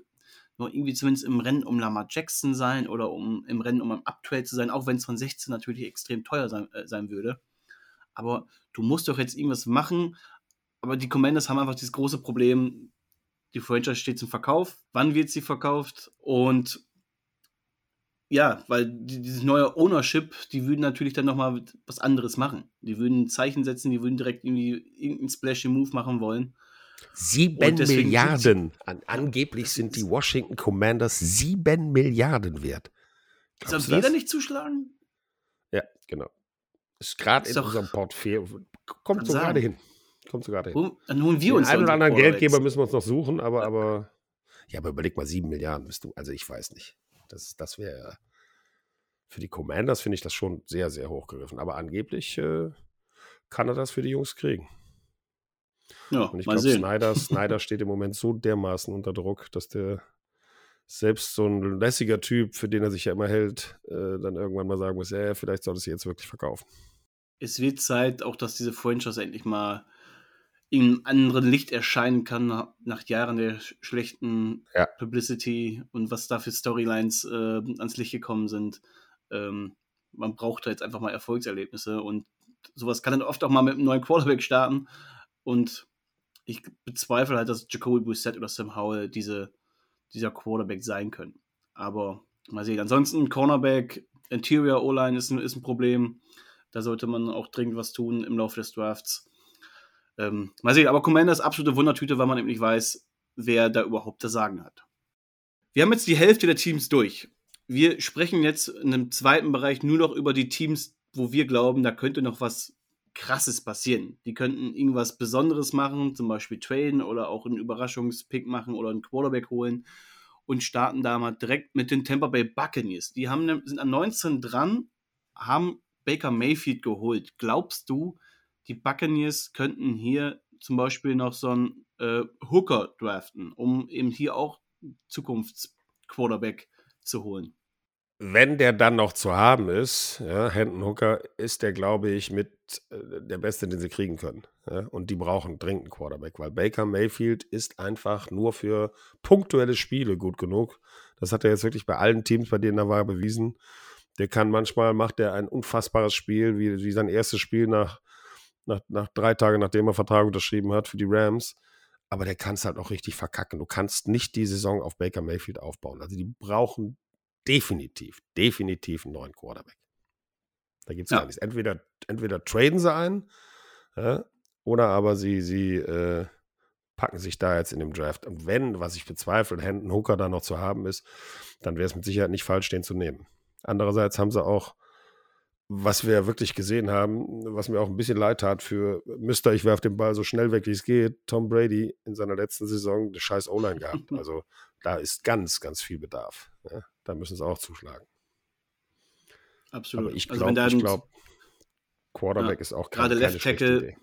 nur irgendwie zumindest im Rennen um Lamar Jackson sein oder um im Rennen um ein Uptrade zu sein, auch wenn es von 16 natürlich extrem teuer sein, äh, sein würde. Aber du musst doch jetzt irgendwas machen. Aber die Commanders haben einfach dieses große Problem, die Franchise steht zum Verkauf. Wann wird sie verkauft? Und ja, weil die, dieses neue Ownership, die würden natürlich dann nochmal was anderes machen. Die würden ein Zeichen setzen, die würden direkt irgendwie irgendeinen splashy Move machen wollen. Sieben Milliarden. An, angeblich sind die Washington Commanders sieben Milliarden wert. Soll jeder nicht zuschlagen? Ja, genau. Ist gerade in unserem Portfolio. Kommt so gerade hin. Kommt so gerade hin. Dann holen wir uns. Den einen oder anderen Geldgeber müssen wir uns noch suchen, aber, aber. Ja, aber überleg mal, sieben Milliarden bist du. Also ich weiß nicht. Das, das wäre. Für die Commanders finde ich das schon sehr, sehr hochgegriffen. Aber angeblich äh, kann er das für die Jungs kriegen. Ja, Und ich glaube, Snyder, Snyder steht im Moment so dermaßen unter Druck, dass der selbst so ein lässiger Typ, für den er sich ja immer hält, äh, dann irgendwann mal sagen muss, ja, vielleicht soll es jetzt wirklich verkaufen. Es wird Zeit, auch dass diese Franchise endlich mal in einem anderen Licht erscheinen kann, nach Jahren der schlechten ja. Publicity und was da für Storylines äh, ans Licht gekommen sind. Ähm, man braucht da jetzt einfach mal Erfolgserlebnisse und sowas kann dann oft auch mal mit einem neuen Quarterback starten. Und ich bezweifle halt, dass Jacoby Brissett oder Sam Howell diese dieser Quarterback sein können. Aber mal sehen. Ansonsten Cornerback, Interior O-Line ist ist ein Problem. Da sollte man auch dringend was tun im Laufe des Drafts. Ähm, mal sehen, aber Commander ist absolute Wundertüte, weil man eben nicht weiß, wer da überhaupt das Sagen hat. Wir haben jetzt die Hälfte der Teams durch. Wir sprechen jetzt in einem zweiten Bereich nur noch über die Teams, wo wir glauben, da könnte noch was Krasses passieren. Die könnten irgendwas Besonderes machen, zum Beispiel traden oder auch einen Überraschungspick machen oder einen Quarterback holen und starten da mal direkt mit den Tampa Bay Buccaneers. Die haben, sind an 19 dran, haben Baker Mayfield geholt. Glaubst du, die Buccaneers könnten hier zum Beispiel noch so einen äh, Hooker draften, um eben hier auch Zukunftsquarterback zu holen? wenn der dann noch zu haben ist, ja, Hendon Hooker, ist der, glaube ich, mit äh, der Beste, den sie kriegen können. Ja, und die brauchen dringend einen Quarterback, weil Baker Mayfield ist einfach nur für punktuelle Spiele gut genug. Das hat er jetzt wirklich bei allen Teams, bei denen er war, bewiesen. Der kann manchmal, macht er ein unfassbares Spiel, wie, wie sein erstes Spiel nach, nach, nach drei Tagen, nachdem er Vertrag unterschrieben hat für die Rams. Aber der kann es halt auch richtig verkacken. Du kannst nicht die Saison auf Baker Mayfield aufbauen. Also die brauchen definitiv, definitiv einen neuen Quarterback. Da gibt es ja. gar nichts. Entweder, entweder traden sie einen, ja, oder aber sie, sie äh, packen sich da jetzt in dem Draft. Und wenn, was ich bezweifle, Hendon Hooker da noch zu haben ist, dann wäre es mit Sicherheit nicht falsch, den zu nehmen. Andererseits haben sie auch, was wir wirklich gesehen haben, was mir auch ein bisschen leid tat für Mister, ich werfe den Ball so schnell weg, wie es geht, Tom Brady in seiner letzten Saison eine scheiß O-Line gehabt. Also da ist ganz, ganz viel Bedarf. Ja, da müssen sie auch zuschlagen. Absolut. Aber ich glaube, also glaub, Quarterback ja, ist auch gerade Left Tackle.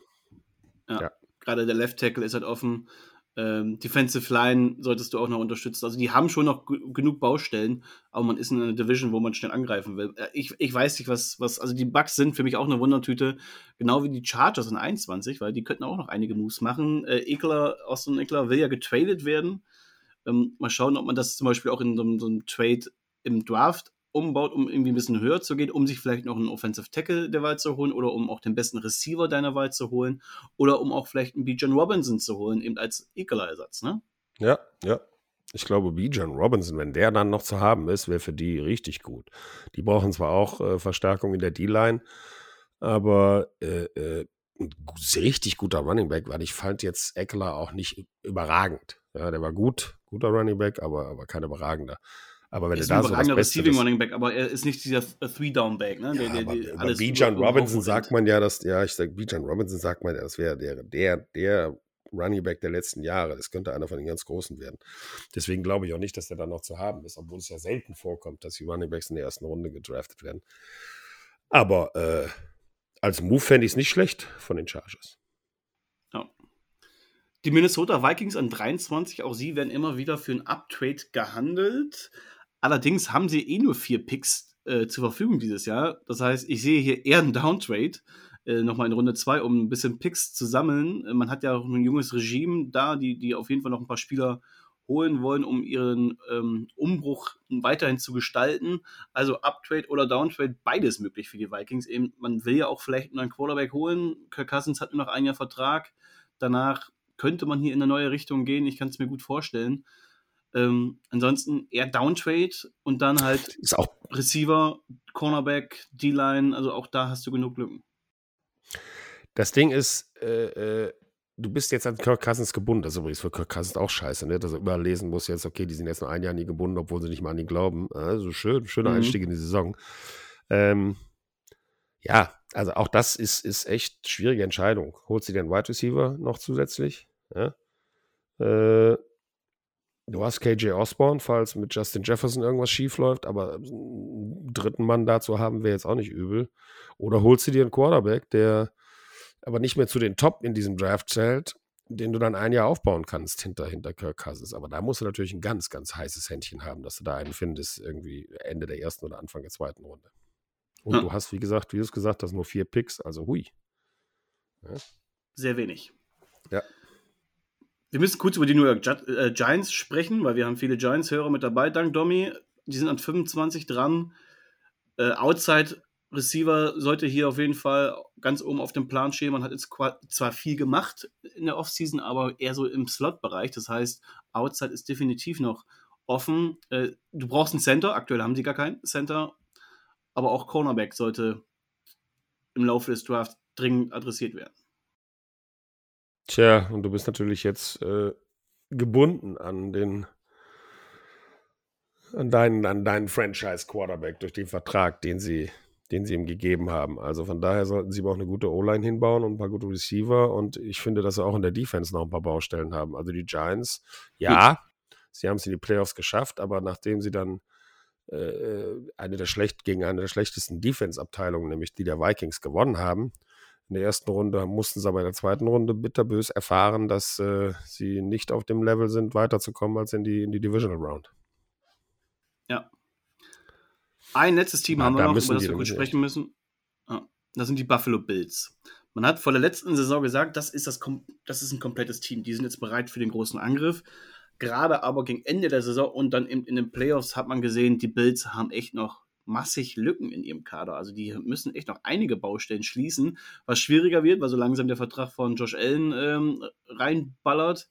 Ja, ja, gerade der Left Tackle ist halt offen. Ähm, Defensive Line solltest du auch noch unterstützen. Also die haben schon noch genug Baustellen, aber man ist in einer Division, wo man schnell angreifen will. Äh, ich, ich weiß nicht, was, was, also die Bugs sind für mich auch eine Wundertüte, genau wie die Chargers in 21, weil die könnten auch noch einige Moves machen. Äh, Eckler, Austin Eckler will ja getradet werden. Ähm, mal schauen, ob man das zum Beispiel auch in so, so einem Trade im Draft umbaut, um irgendwie ein bisschen höher zu gehen, um sich vielleicht noch einen Offensive Tackle der Wahl zu holen oder um auch den besten Receiver deiner Wahl zu holen oder um auch vielleicht einen Bijan Robinson zu holen, eben als Ekeler-Ersatz, ne? Ja, ja. Ich glaube, Bijan Robinson, wenn der dann noch zu haben ist, wäre für die richtig gut. Die brauchen zwar auch äh, Verstärkung in der D-Line, aber äh, äh, ein richtig guter Running Back, weil ich fand jetzt Eckler auch nicht überragend. Ja, der war gut, guter Running Back, aber, aber kein überragender. Aber wenn er da so das Receiving Running Back, aber er ist nicht dieser Three-Down-Back, ne? Ja, der, der, der bei Bijan Robinson sagt man ja, dass, ja, ich sag, Bijan Robinson sagt man ja, das wäre der, der, der Running Back der letzten Jahre. Das könnte einer von den ganz Großen werden. Deswegen glaube ich auch nicht, dass der da noch zu haben ist, obwohl es ja selten vorkommt, dass die Running Backs in der ersten Runde gedraftet werden. Aber äh, als Move fände ich es nicht schlecht von den Chargers. Die Minnesota Vikings an 23, auch sie werden immer wieder für ein Uptrade gehandelt. Allerdings haben sie eh nur vier Picks äh, zur Verfügung dieses Jahr. Das heißt, ich sehe hier eher einen Downtrade. Äh, nochmal in Runde 2, um ein bisschen Picks zu sammeln. Äh, man hat ja auch ein junges Regime da, die, die auf jeden Fall noch ein paar Spieler holen wollen, um ihren ähm, Umbruch weiterhin zu gestalten. Also Uptrade oder Downtrade, beides möglich für die Vikings. Eben, man will ja auch vielleicht einen Quarterback holen. Kirk Cousins hat nur noch ein Jahr Vertrag. Danach könnte man hier in eine neue Richtung gehen. Ich kann es mir gut vorstellen. Ähm, ansonsten eher Downtrade und dann halt ist auch Receiver, Cornerback, D-Line, also auch da hast du genug Lücken. Das Ding ist, äh, äh, du bist jetzt an Kirk Cousins gebunden. Das ist übrigens für Kirk Cousins auch scheiße, ne? dass er überall lesen muss jetzt, okay, die sind jetzt nur ein Jahr nie gebunden, obwohl sie nicht mal an ihn glauben. Also schön, schöner mhm. Einstieg in die Saison. Ähm, ja, also auch das ist, ist echt schwierige Entscheidung. Holst du dir einen Wide Receiver noch zusätzlich? Ja? Äh, du hast KJ Osborne, falls mit Justin Jefferson irgendwas schief läuft, aber einen dritten Mann dazu haben wir jetzt auch nicht übel. Oder holst du dir einen Quarterback, der aber nicht mehr zu den Top in diesem Draft zählt, den du dann ein Jahr aufbauen kannst hinter, hinter Kirk Cousins. Aber da musst du natürlich ein ganz, ganz heißes Händchen haben, dass du da einen findest, irgendwie Ende der ersten oder Anfang der zweiten Runde. Und ja. du hast, wie gesagt, wie du es gesagt hast, nur vier Picks, also hui. Ja. Sehr wenig. Ja. Wir müssen kurz über die New York äh, Giants sprechen, weil wir haben viele Giants-Hörer mit dabei, dank Domi. Die sind an 25 dran. Äh, Outside Receiver sollte hier auf jeden Fall ganz oben auf dem Plan stehen. Man hat jetzt zwar viel gemacht in der Offseason, aber eher so im Slot-Bereich. Das heißt, Outside ist definitiv noch offen. Äh, du brauchst einen Center. Aktuell haben sie gar keinen Center. Aber auch Cornerback sollte im Laufe des Drafts dringend adressiert werden. Tja, und du bist natürlich jetzt äh, gebunden an den an deinen, an deinen Franchise-Quarterback durch den Vertrag, den sie den sie ihm gegeben haben. Also von daher sollten sie aber auch eine gute O-Line hinbauen und ein paar gute Receiver. Und ich finde, dass sie auch in der Defense noch ein paar Baustellen haben. Also die Giants, ja, Gut. sie haben es in die Playoffs geschafft, aber nachdem sie dann äh, eine der schlecht, gegen eine der schlechtesten Defense-Abteilungen, nämlich die der Vikings, gewonnen haben, in der ersten Runde mussten sie aber in der zweiten Runde bitterbös erfahren, dass äh, sie nicht auf dem Level sind, weiterzukommen als in die, in die Divisional Round. Ja, ein letztes Team ja, haben wir noch, über das wir kurz sprechen müssen. Ja, das sind die Buffalo Bills. Man hat vor der letzten Saison gesagt, das ist, das, das ist ein komplettes Team. Die sind jetzt bereit für den großen Angriff. Gerade aber gegen Ende der Saison und dann in, in den Playoffs hat man gesehen, die Bills haben echt noch massig Lücken in ihrem Kader. Also die müssen echt noch einige Baustellen schließen, was schwieriger wird, weil so langsam der Vertrag von Josh Allen ähm, reinballert.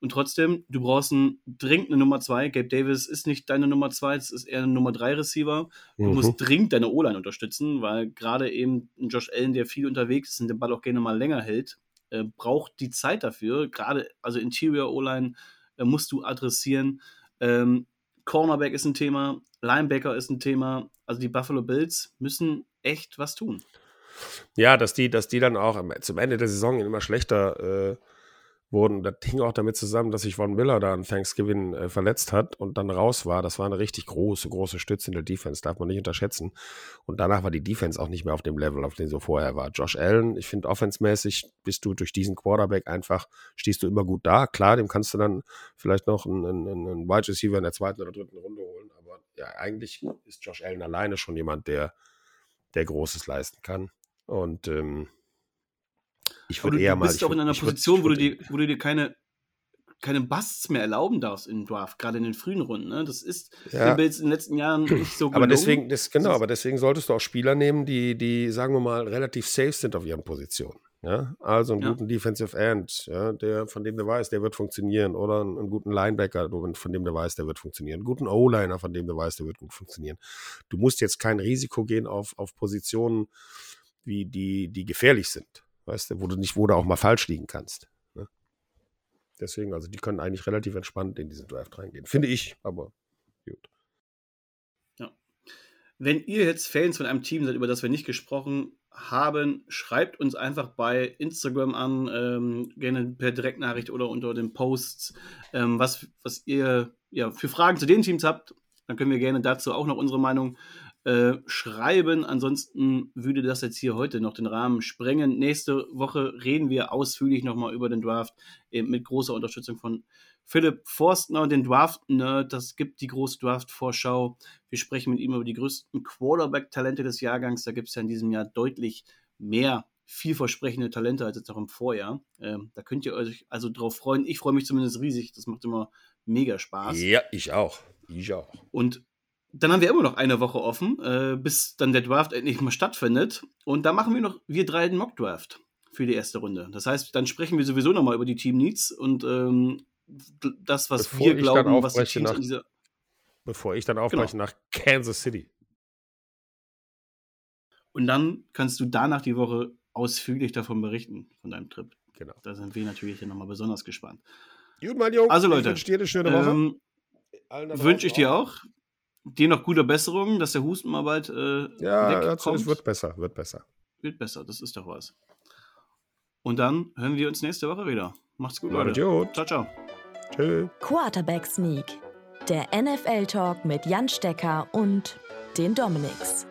Und trotzdem, du brauchst ein, dringend eine Nummer 2. Gabe Davis ist nicht deine Nummer 2, es ist eher ein Nummer 3 Receiver. Du mhm. musst dringend deine O-Line unterstützen, weil gerade eben Josh Allen, der viel unterwegs ist und den Ball auch gerne mal länger hält, äh, braucht die Zeit dafür. Gerade, also Interior O-Line äh, musst du adressieren. Ähm, Cornerback ist ein Thema, Linebacker ist ein Thema. Also die Buffalo Bills müssen echt was tun. Ja, dass die, dass die dann auch zum Ende der Saison immer schlechter äh wurden. Das hing auch damit zusammen, dass sich Von Miller da an Thanksgiving äh, verletzt hat und dann raus war. Das war eine richtig große, große Stütze in der Defense, darf man nicht unterschätzen. Und danach war die Defense auch nicht mehr auf dem Level, auf dem sie vorher war. Josh Allen, ich finde, offensmäßig bist du durch diesen Quarterback einfach, stehst du immer gut da. Klar, dem kannst du dann vielleicht noch einen, einen, einen Wide Receiver in der zweiten oder dritten Runde holen. Aber ja, eigentlich ist Josh Allen alleine schon jemand, der, der Großes leisten kann. Und ähm, ich würde eher mal. Du bist mal, auch in einer Position, würd, wo, du dir, wo du dir keine, keine Busts mehr erlauben darfst im Draft, gerade in den frühen Runden. Ne? Das ist ja. in den letzten Jahren nicht so gut. Aber deswegen, das, genau, aber deswegen solltest du auch Spieler nehmen, die, die, sagen wir mal, relativ safe sind auf ihren Positionen. Ja, also einen ja. guten Defensive End, ja, der, von dem du weißt, der wird funktionieren. Oder einen, einen guten Linebacker, von dem du weißt, der wird funktionieren. Einen guten O-Liner, von dem du weißt, der wird gut funktionieren. Du musst jetzt kein Risiko gehen auf, auf Positionen, wie die, die gefährlich sind weißt du, wo du nicht, wo du auch mal falsch liegen kannst. Ne? Deswegen, also die können eigentlich relativ entspannt in diesen Draft reingehen. Finde ich, aber gut. Ja. Wenn ihr jetzt Fans von einem Team seid, über das wir nicht gesprochen haben, schreibt uns einfach bei Instagram an, ähm, gerne per Direktnachricht oder unter den Posts, ähm, was, was ihr ja, für Fragen zu den Teams habt. Dann können wir gerne dazu auch noch unsere Meinung äh, schreiben. Ansonsten würde das jetzt hier heute noch den Rahmen sprengen. Nächste Woche reden wir ausführlich nochmal über den Draft äh, mit großer Unterstützung von Philipp Forstner, den Draft-Nerd. Das gibt die große Draft-Vorschau. Wir sprechen mit ihm über die größten Quarterback-Talente des Jahrgangs. Da gibt es ja in diesem Jahr deutlich mehr vielversprechende Talente als jetzt auch im Vorjahr. Ähm, da könnt ihr euch also drauf freuen. Ich freue mich zumindest riesig. Das macht immer mega Spaß. Ja, ich auch. Ich auch. Und dann haben wir immer noch eine Woche offen, äh, bis dann der Draft endlich mal stattfindet. Und da machen wir noch, wir drei den Mock-Draft für die erste Runde. Das heißt, dann sprechen wir sowieso nochmal über die Team Needs und ähm, das, was Bevor wir ich glauben, was die Teams nach- an dieser. Bevor ich dann aufbreche Genau. nach Kansas City. Und dann kannst du danach die Woche ausführlich davon berichten, von deinem Trip. Genau. Da sind wir natürlich hier nochmal besonders gespannt. Gut, mein Junge. Also, ich Leute, wünsche dir eine schöne Woche. Ähm, Wünsche ich dir auch. Dir noch gute Besserung, dass der Husten mal bald äh, Ja, wegkommt. es wird besser, wird besser. Wird besser, das ist doch was. Und dann hören wir uns nächste Woche wieder. Macht's gut, Leute. gut. Ciao, ciao. Tschö. Quarterback Sneak, der NFL Talk mit Jan Stecker und den Dominics.